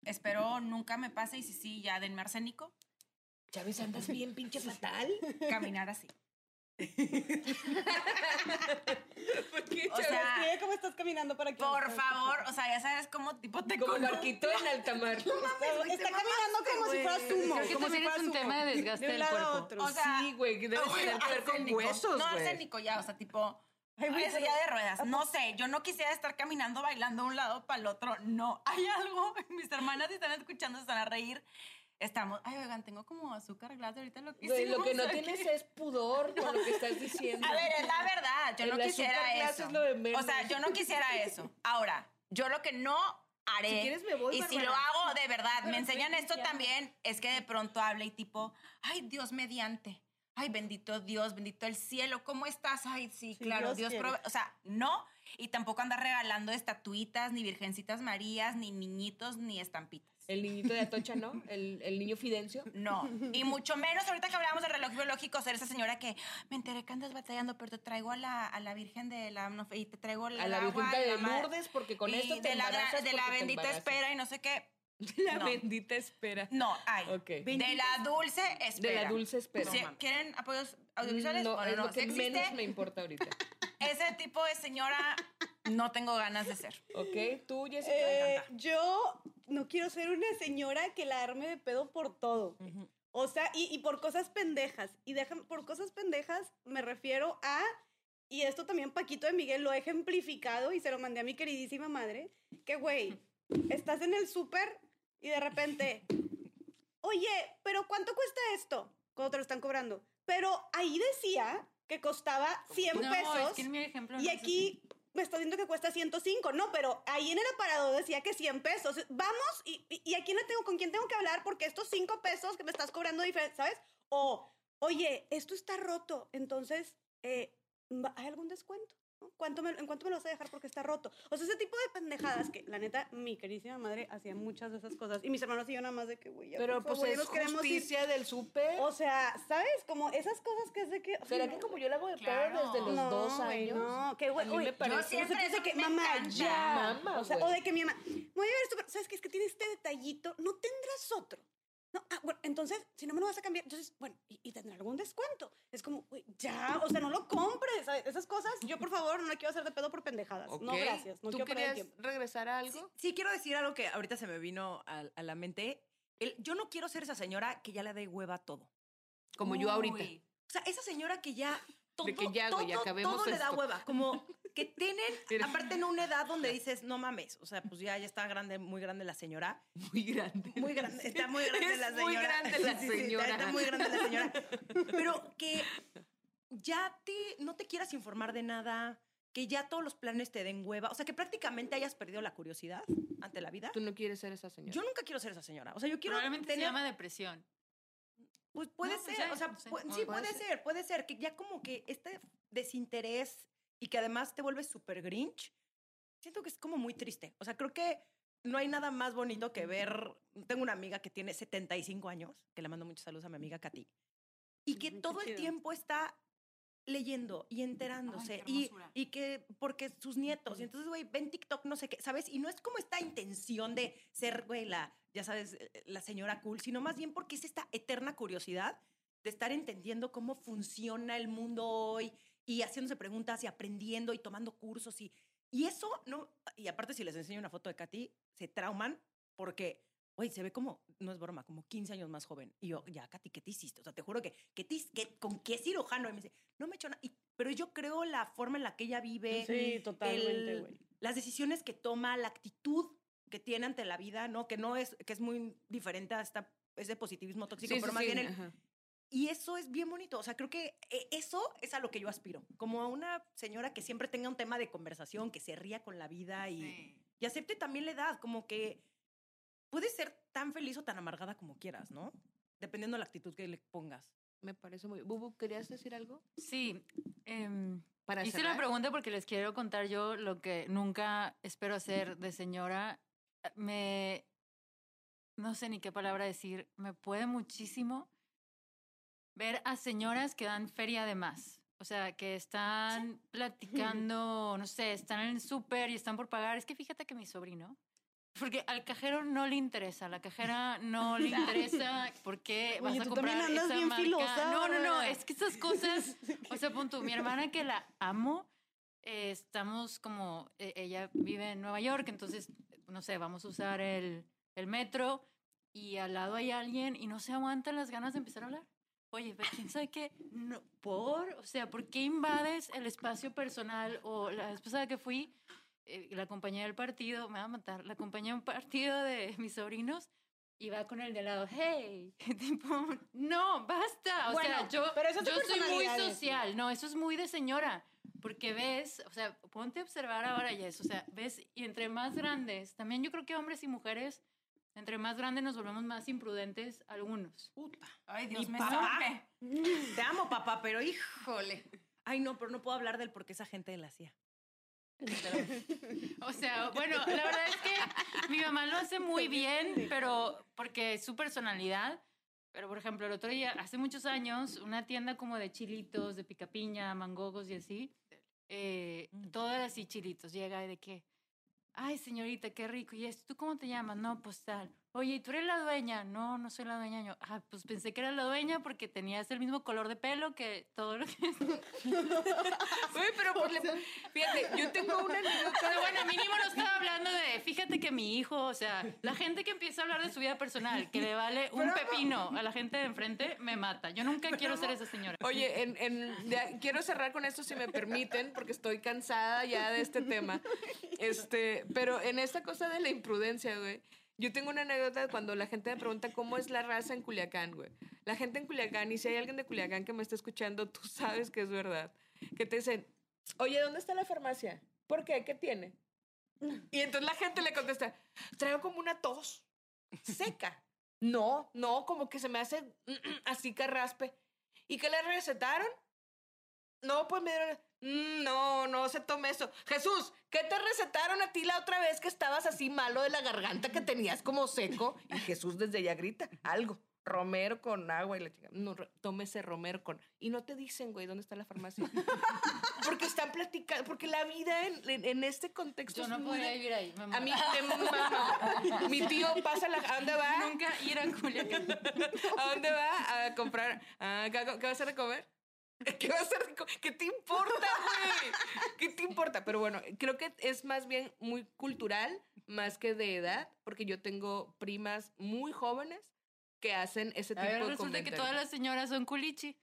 espero nunca me pase y si sí, ya denme arsénico. Chávez, andas bien pinche fatal. Caminar así. <laughs> ¿Por qué, O sea, cómo estás caminando para que por favor, o sea, ya sabes cómo tipo te Como barquito en <laughs> alta mar. güey, Está te caminando como si fuera sumo. Creo que como si también es fuera un sumo. tema de desgaste de del cuerpo. otro. O sea, sí, güey, que debe tener que ver con huesos, No, güey. arsénico ya, o sea, tipo... Ay, güey, silla de ruedas. No sé, yo no quisiera estar caminando, bailando de un lado para el otro. No, <laughs> hay algo. Mis hermanas si están escuchando, se van a reír. Estamos, ay, oigan, tengo como azúcar glass ahorita lo que Güey, lo que no aquí. tienes es pudor con lo que estás diciendo. A ver, es la verdad, yo El no quisiera eso. es lo de menos. O sea, yo no quisiera eso. Ahora, yo lo que no haré, Si quieres me voy, y si lo hago de verdad, Pero me enseñan esto también, es que de pronto hable y tipo, ay, Dios mediante. Ay, bendito Dios, bendito el cielo. ¿Cómo estás? Ay, sí, Sí, claro, Dios Dios quiere. prove-". O sea, no. Y tampoco andar regalando estatuitas, ni virgencitas marías, ni niñitos, ni estampitas. El niñito de Atocha, ¿no? El, el niño Fidencio. No, y mucho menos ahorita que hablábamos del reloj biológico, ser esa señora que me enteré que andas batallando, pero te traigo a la, a la Virgen de la no, y te traigo la, A la Virgen de Lourdes, porque con y esto te de la, de la bendita espera y no sé qué. <laughs> La No. bendita espera. No, hay. Ok. De la dulce espera. De la dulce espera. ¿Quieren apoyos audiovisuales? No, Bueno, es no, lo que sí existe. menos me importa ahorita. <laughs> Ese tipo de señora no tengo ganas de ser. ¿Ok? ¿Tú, Jessica? Eh, yo no quiero ser una señora que la arme de pedo por todo. O sea, y, y por cosas pendejas. Y dejan, por cosas pendejas me refiero a, y esto también Paquito de Miguel lo ha ejemplificado y se lo mandé a mi queridísima madre, que güey, estás en el súper y de repente, oye, pero ¿cuánto cuesta esto? Cuando te lo están cobrando. Pero ahí decía que costaba 100 no, pesos. es que en mi ejemplo Y no es aquí me está diciendo que cuesta 105. No, pero ahí en el aparador decía que 100 pesos. Vamos, y, y, y a quién le tengo, con quién tengo que hablar porque estos 5 pesos que me estás cobrando diferente, ¿sabes? O, oye, esto está roto, entonces, eh, ¿va- ¿hay algún descuento? ¿No? ¿Cuánto me, ¿En cuánto me lo vas a dejar porque está roto? O sea, ese tipo de pendejadas que, la neta, mi queridísima madre hacía muchas de esas cosas. Y mis hermanos y yo nada más de que, güey, ya, Pero por pues favor, ya es nos queremos ir. justicia del súper. O sea, ¿sabes? Como esas cosas que es de que... ¿Será ay, que no. como yo le hago de pedo Claro. desde los no, dos años? No, que güey, me parece. yo siempre siempre de que, me mamá, encanta. ya. Mamá, o sea, güey. o de que mi mamá, voy a ver esto, pero ¿sabes qué? Es que tiene este detallito, no tendrás otro. No, ah, bueno, entonces, si no me lo vas a cambiar, entonces, bueno, y, y tendrá algún descuento. Es como, güey, ya, o sea, no lo compres. ¿sabes? Esas cosas, yo por favor, no la quiero hacer de pedo por pendejadas. No, gracias. No ¿Tú quiero perder querías tiempo. regresar a algo? Sí, sí, quiero decir algo que ahorita se me vino a, a la mente. El- yo no quiero ser esa señora que ya le dé hueva a todo. Como yo ahorita. O sea, esa señora que ya todo, De que ya, todo, acabemos todo le da hueva. Como que tienen, aparte en una edad donde dices, no mames, o sea, pues ya, ya está grande, muy grande la señora. Muy grande. Muy grande, está muy grande Es la muy señora. grande la Sí, sí, sí, señora. está, está muy grande la señora. Pero que ya te, no te quieras informar de nada, que ya todos los planes te den hueva, o sea, que prácticamente hayas perdido la curiosidad ante la vida. Tú no quieres ser esa señora. Yo nunca quiero ser esa señora. O sea, yo quiero Probablemente se llama depresión. Pues puede No, pues ser, ya, o sea, no sé. pu- Puede sí, puede ser. ser. puede ser, que ya como que este desinterés y que además te vuelves súper grinch, siento que es como muy triste. O sea, creo que no hay nada más bonito que ver, tengo una amiga que tiene 75 años, que le mando muchos saludos a mi amiga Katy, y que qué todo el chido. tiempo está leyendo y enterándose qué y, y que porque sus nietos y entonces güey ven TikTok no sé qué sabes y no es como esta intención de ser güey la ya sabes eh, la señora cool sino más bien porque es esta eterna curiosidad de estar entendiendo cómo funciona el mundo hoy y haciéndose preguntas y aprendiendo y tomando cursos y y eso no y aparte si les enseño una foto de Katy se trauman porque Güey, se ve como, no es broma, como 15 años más joven. Y yo, ya, Katy, ¿qué te hiciste? O sea, te juro que, que, te, que ¿con qué cirujano? Y me dice, no me he hecho nada. Y- Pero yo creo la forma en la que ella vive, Sí, totalmente, güey. las decisiones que toma, la actitud que tiene ante la vida, ¿no? Que no es, que es muy diferente a esta, ese positivismo tóxico, Sí, pero sí, más sí, bien el. Y eso es bien bonito. O sea, creo que eh, eso es a lo que yo aspiro. Como a una señora que siempre tenga un tema de conversación, que se ría con la vida y, y acepte también la edad. Como que puedes ser tan feliz o tan amargada como quieras, ¿no? Dependiendo de la actitud que le pongas. Me parece muy... Bubu, ¿querías decir algo? Sí. em, Para hice cerrar. la pregunta porque les quiero contar yo lo que nunca espero hacer de señora. Me. No sé ni qué palabra decir. Me puede muchísimo ver a señoras que dan feria de más. O sea, que están platicando, no sé, están en el súper y están por pagar. Es que fíjate que mi sobrino. Porque al cajero no le interesa, a la cajera no le <laughs> interesa por qué vas Oye, a tú comprar también andas esa bien marca. filosa No, no, no, es que estas cosas, o sea, pon tú, mi hermana que la amo, eh, estamos como, eh, ella vive en Nueva York, entonces, no sé, vamos a usar el, el metro y al lado hay alguien y no se aguantan las ganas de empezar a hablar. Oye, pero quién sabe qué, no, por, o sea, ¿por qué invades el espacio personal? O la vez pasada que fui, eh, la compañía del partido, me va a matar, la compañía un partido de mis sobrinos, y va con el de lado, hey, <laughs> tipo, no, basta. O Bueno, sea, yo, pero eso yo soy muy social, no, eso es muy de señora, porque ves, o sea, ponte a observar ahora, Jess, o sea, ves, y entre más grandes, también yo creo que hombres y mujeres, entre más grandes nos volvemos más imprudentes algunos. Puta. Ay, Dios salve. <laughs> Te amo, papá, pero híjole. Ay, no, pero no puedo hablar del por qué esa gente la hacía. O sea, bueno, la verdad es que mi mamá lo hace muy bien, pero porque es su personalidad. Pero, por ejemplo, el otro día, hace muchos años, una tienda como de chilitos, de picapiña, mangogos y así, eh, todas así chilitos, llega y de que, ay, señorita, qué rico. ¿Y esto, tú cómo te llamas? No, pues tal. Oye, ¿y tú eres la dueña? No, no soy la dueña. Yo, ah, pues pensé que era la dueña porque tenías el mismo color de pelo que todo lo que... <laughs> Uy, pero le- fíjate, yo tengo una anécdota. Pero bueno, mínimo no estaba hablando de, fíjate que mi hijo, o sea, la gente que empieza a hablar de su vida personal, que le vale un pepino a la gente de enfrente, me mata. Yo nunca quiero ser esa señora. Oye, en, en- ya, quiero cerrar con esto si me permiten, porque estoy cansada ya de este tema. Este, pero en esta cosa de la imprudencia, güey. Yo tengo una anécdota cuando la gente me pregunta cómo es la raza en Culiacán, güey. La gente en Culiacán, y si hay alguien de Culiacán que me está escuchando, tú sabes que es verdad. Que te dicen, oye, ¿dónde está la farmacia? ¿Por qué? ¿Qué tiene? Y entonces la gente le contesta, traigo como una tos seca. No, no, como que se me hace así carraspe. ¿Y qué le recetaron? No, pues me dieron. "Mm, no, no se tome eso. Jesús, ¿qué te recetaron a ti la otra vez que estabas así malo de la garganta que tenías como seco? Y Jesús desde allá grita, algo. Romero con agua y la chica. No, tómese romero con. Y no te dicen, güey, ¿dónde está la farmacia? <laughs> porque están platicando, porque la vida en, en- en este contexto Yo es no muy podría de- vivir ahí. me A mí mama. Mi tío pasa la. ¿A dónde va? Nunca ir a Culiacán. <laughs> ¿A dónde va? A comprar. Ah, ¿qué, qué va a hacer de comer? <laughs> ¿Qué va a comer? ¿Qué te importa, güey? ¿Qué te importa? Pero bueno, creo que es más bien muy cultural, más que de edad, porque yo tengo primas muy jóvenes que hacen ese A tipo ver, de resulta que todas las señoras son culichi.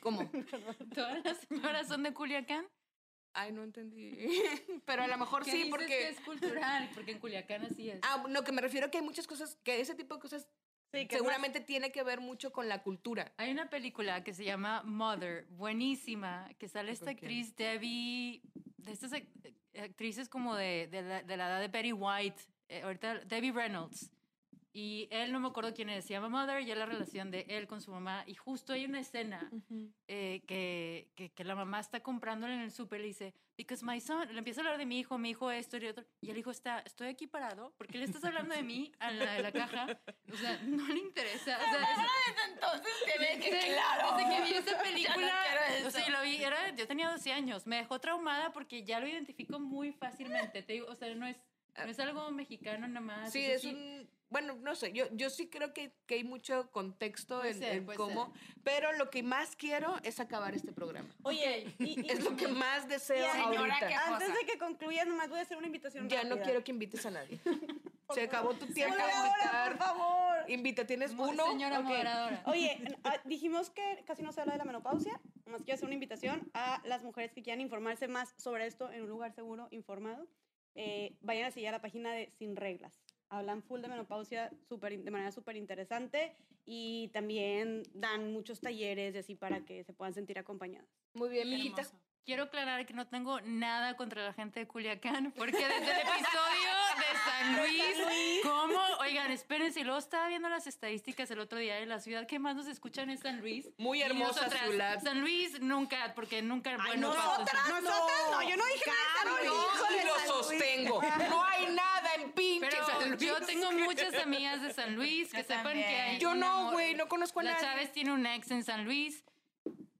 ¿Cómo? <laughs> Todas las señoras son de Culiacán. Ay, no entendí. <laughs> Pero a lo mejor ¿Qué sí, dices porque... que es cultural, porque en Culiacán así es. Ah, no, que me refiero a que hay muchas cosas, que ese tipo de cosas Sí, que es seguramente tiene que ver mucho con la cultura. Hay una película que se llama Mother, buenísima, que sale esta actriz Debbie, de estas ac- actrices como de, de la, de la edad de Betty White, eh, ahorita Debbie Reynolds. Y él no me acuerdo quién es, se llama Mother y es la relación de él con su mamá. Y justo hay una escena eh, que, que, que la mamá está comprándole en el súper y le dice, because my son, le empieza a hablar de mi hijo, mi hijo esto y otro. Y el hijo está, estoy aquí parado, porque le estás hablando de mí a la de la caja. O sea, no le interesa. O sea, es- Entonces te ve que desde, claro. desde que vi esa película, quiero o sea, lo vi, era, yo tenía 12 años, me dejó traumada porque ya lo identifico muy fácilmente. Te digo, o sea, no es, no es algo mexicano nada más. Sí, sea, es un... Bueno, no sé, yo, yo sí creo que, que hay mucho contexto Puede en, ser, cómo, pero lo que más quiero es acabar este programa. Oye, y, y- Es lo que más deseo ahorita. ¿qué antes de que concluyas, nomás voy a hacer una invitación Ya no quiero que invites a nadie. <laughs> Se acabó tu tiempo Moderadora, por invitar. favor. Invita, tienes uno. Señora Ok. moderadora. Oye, ah, dijimos que casi no se habla de la menopausia. Más quiero hacer una invitación a las mujeres que quieran informarse más sobre esto en un lugar seguro, informado. Eh, vayan a seguir a la página de Sin Reglas. Hablan full de menopausia súper in- de manera súper interesante y también dan muchos talleres y así para que se puedan sentir acompañadas. Muy bien, Y mijita. Quiero aclarar que no tengo nada contra la gente de Culiacán, porque desde el episodio de San Luis, ¿cómo? Oigan, espérense, luego estaba viendo las estadísticas el otro día de la ciudad que más nos escuchan es San Luis. Muy hermosa nosotras, ciudad. San Luis nunca, porque nunca, bueno, paso- nosotras no, yo no dije nada de San Luis. Yo Híjole, lo San Luis. sostengo. No hay nada en pinche Pero San Luis. yo tengo <laughs> muchas amigas de San Luis que Yo sepan también. que hay. Yo no, güey, no conozco a La nadie. Chávez tiene un ex en San Luis.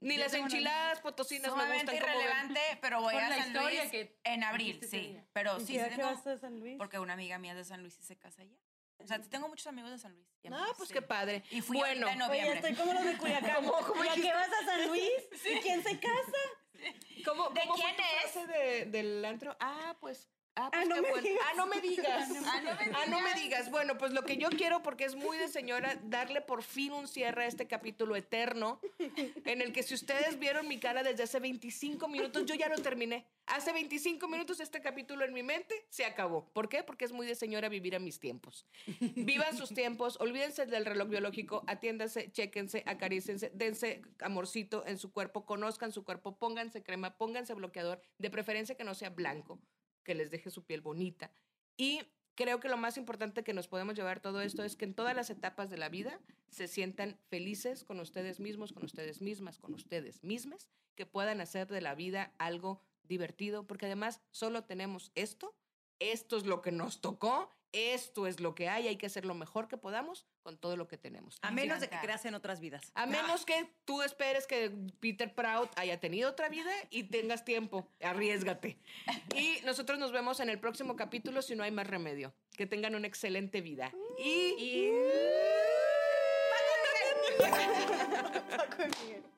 Ni Yo las enchiladas potosinas me gustan como irrelevante, pero voy Por a la San historia Luis que en abril, sí. Pero ¿Y sí, qué- tengo, San Luis? porque una amiga mía es de San Luis y se casa allá. O sea, tengo muchos amigos de San Luis. y Ah, amigas, pues sí. qué padre. Y fui bueno, en Oye, noviembre. estoy como los de Culiacán. <laughs> ¿Cómo- cómo ¿Y a qué vas a San Luis? <laughs> ¿Y quién se casa? ¿cómo, ¿De cómo quién fue tu es? frase de- del antro? Ah, pues... Ah, pues no qué me bueno. digas. Ah, no me digas. <laughs> Ah, no me Ah, no me digas. Bueno, pues lo que yo quiero, porque es muy de señora, darle por fin un cierre a este capítulo eterno, en el que si ustedes vieron mi cara desde hace 25 minutos, yo ya lo terminé. Hace 25 minutos este capítulo en mi mente se acabó. ¿Por qué? Porque es muy de señora vivir a mis tiempos. Vivan sus tiempos, olvídense del reloj biológico, atiéndanse, chéquense, acarícense, dense amorcito en su cuerpo, conozcan su cuerpo, pónganse crema, pónganse bloqueador, de preferencia que no sea blanco, que les deje su piel bonita. Y creo que lo más importante que nos podemos llevar todo esto es que en todas las etapas de la vida se sientan felices con ustedes mismos, con ustedes mismas, con ustedes mismas, que puedan hacer de la vida algo divertido, porque además solo tenemos esto, esto es lo que nos tocó, esto es lo que hay, hay que hacer lo mejor que podamos con todo lo que tenemos. A menos de que creas en otras vidas. A menos que tú esperes que Peter Prout haya tenido otra vida y tengas tiempo. Arriesgate. Y nosotros nos vemos en el próximo capítulo si no hay más remedio. Que tengan una excelente vida. Y. Paco de Miguel. <laughs>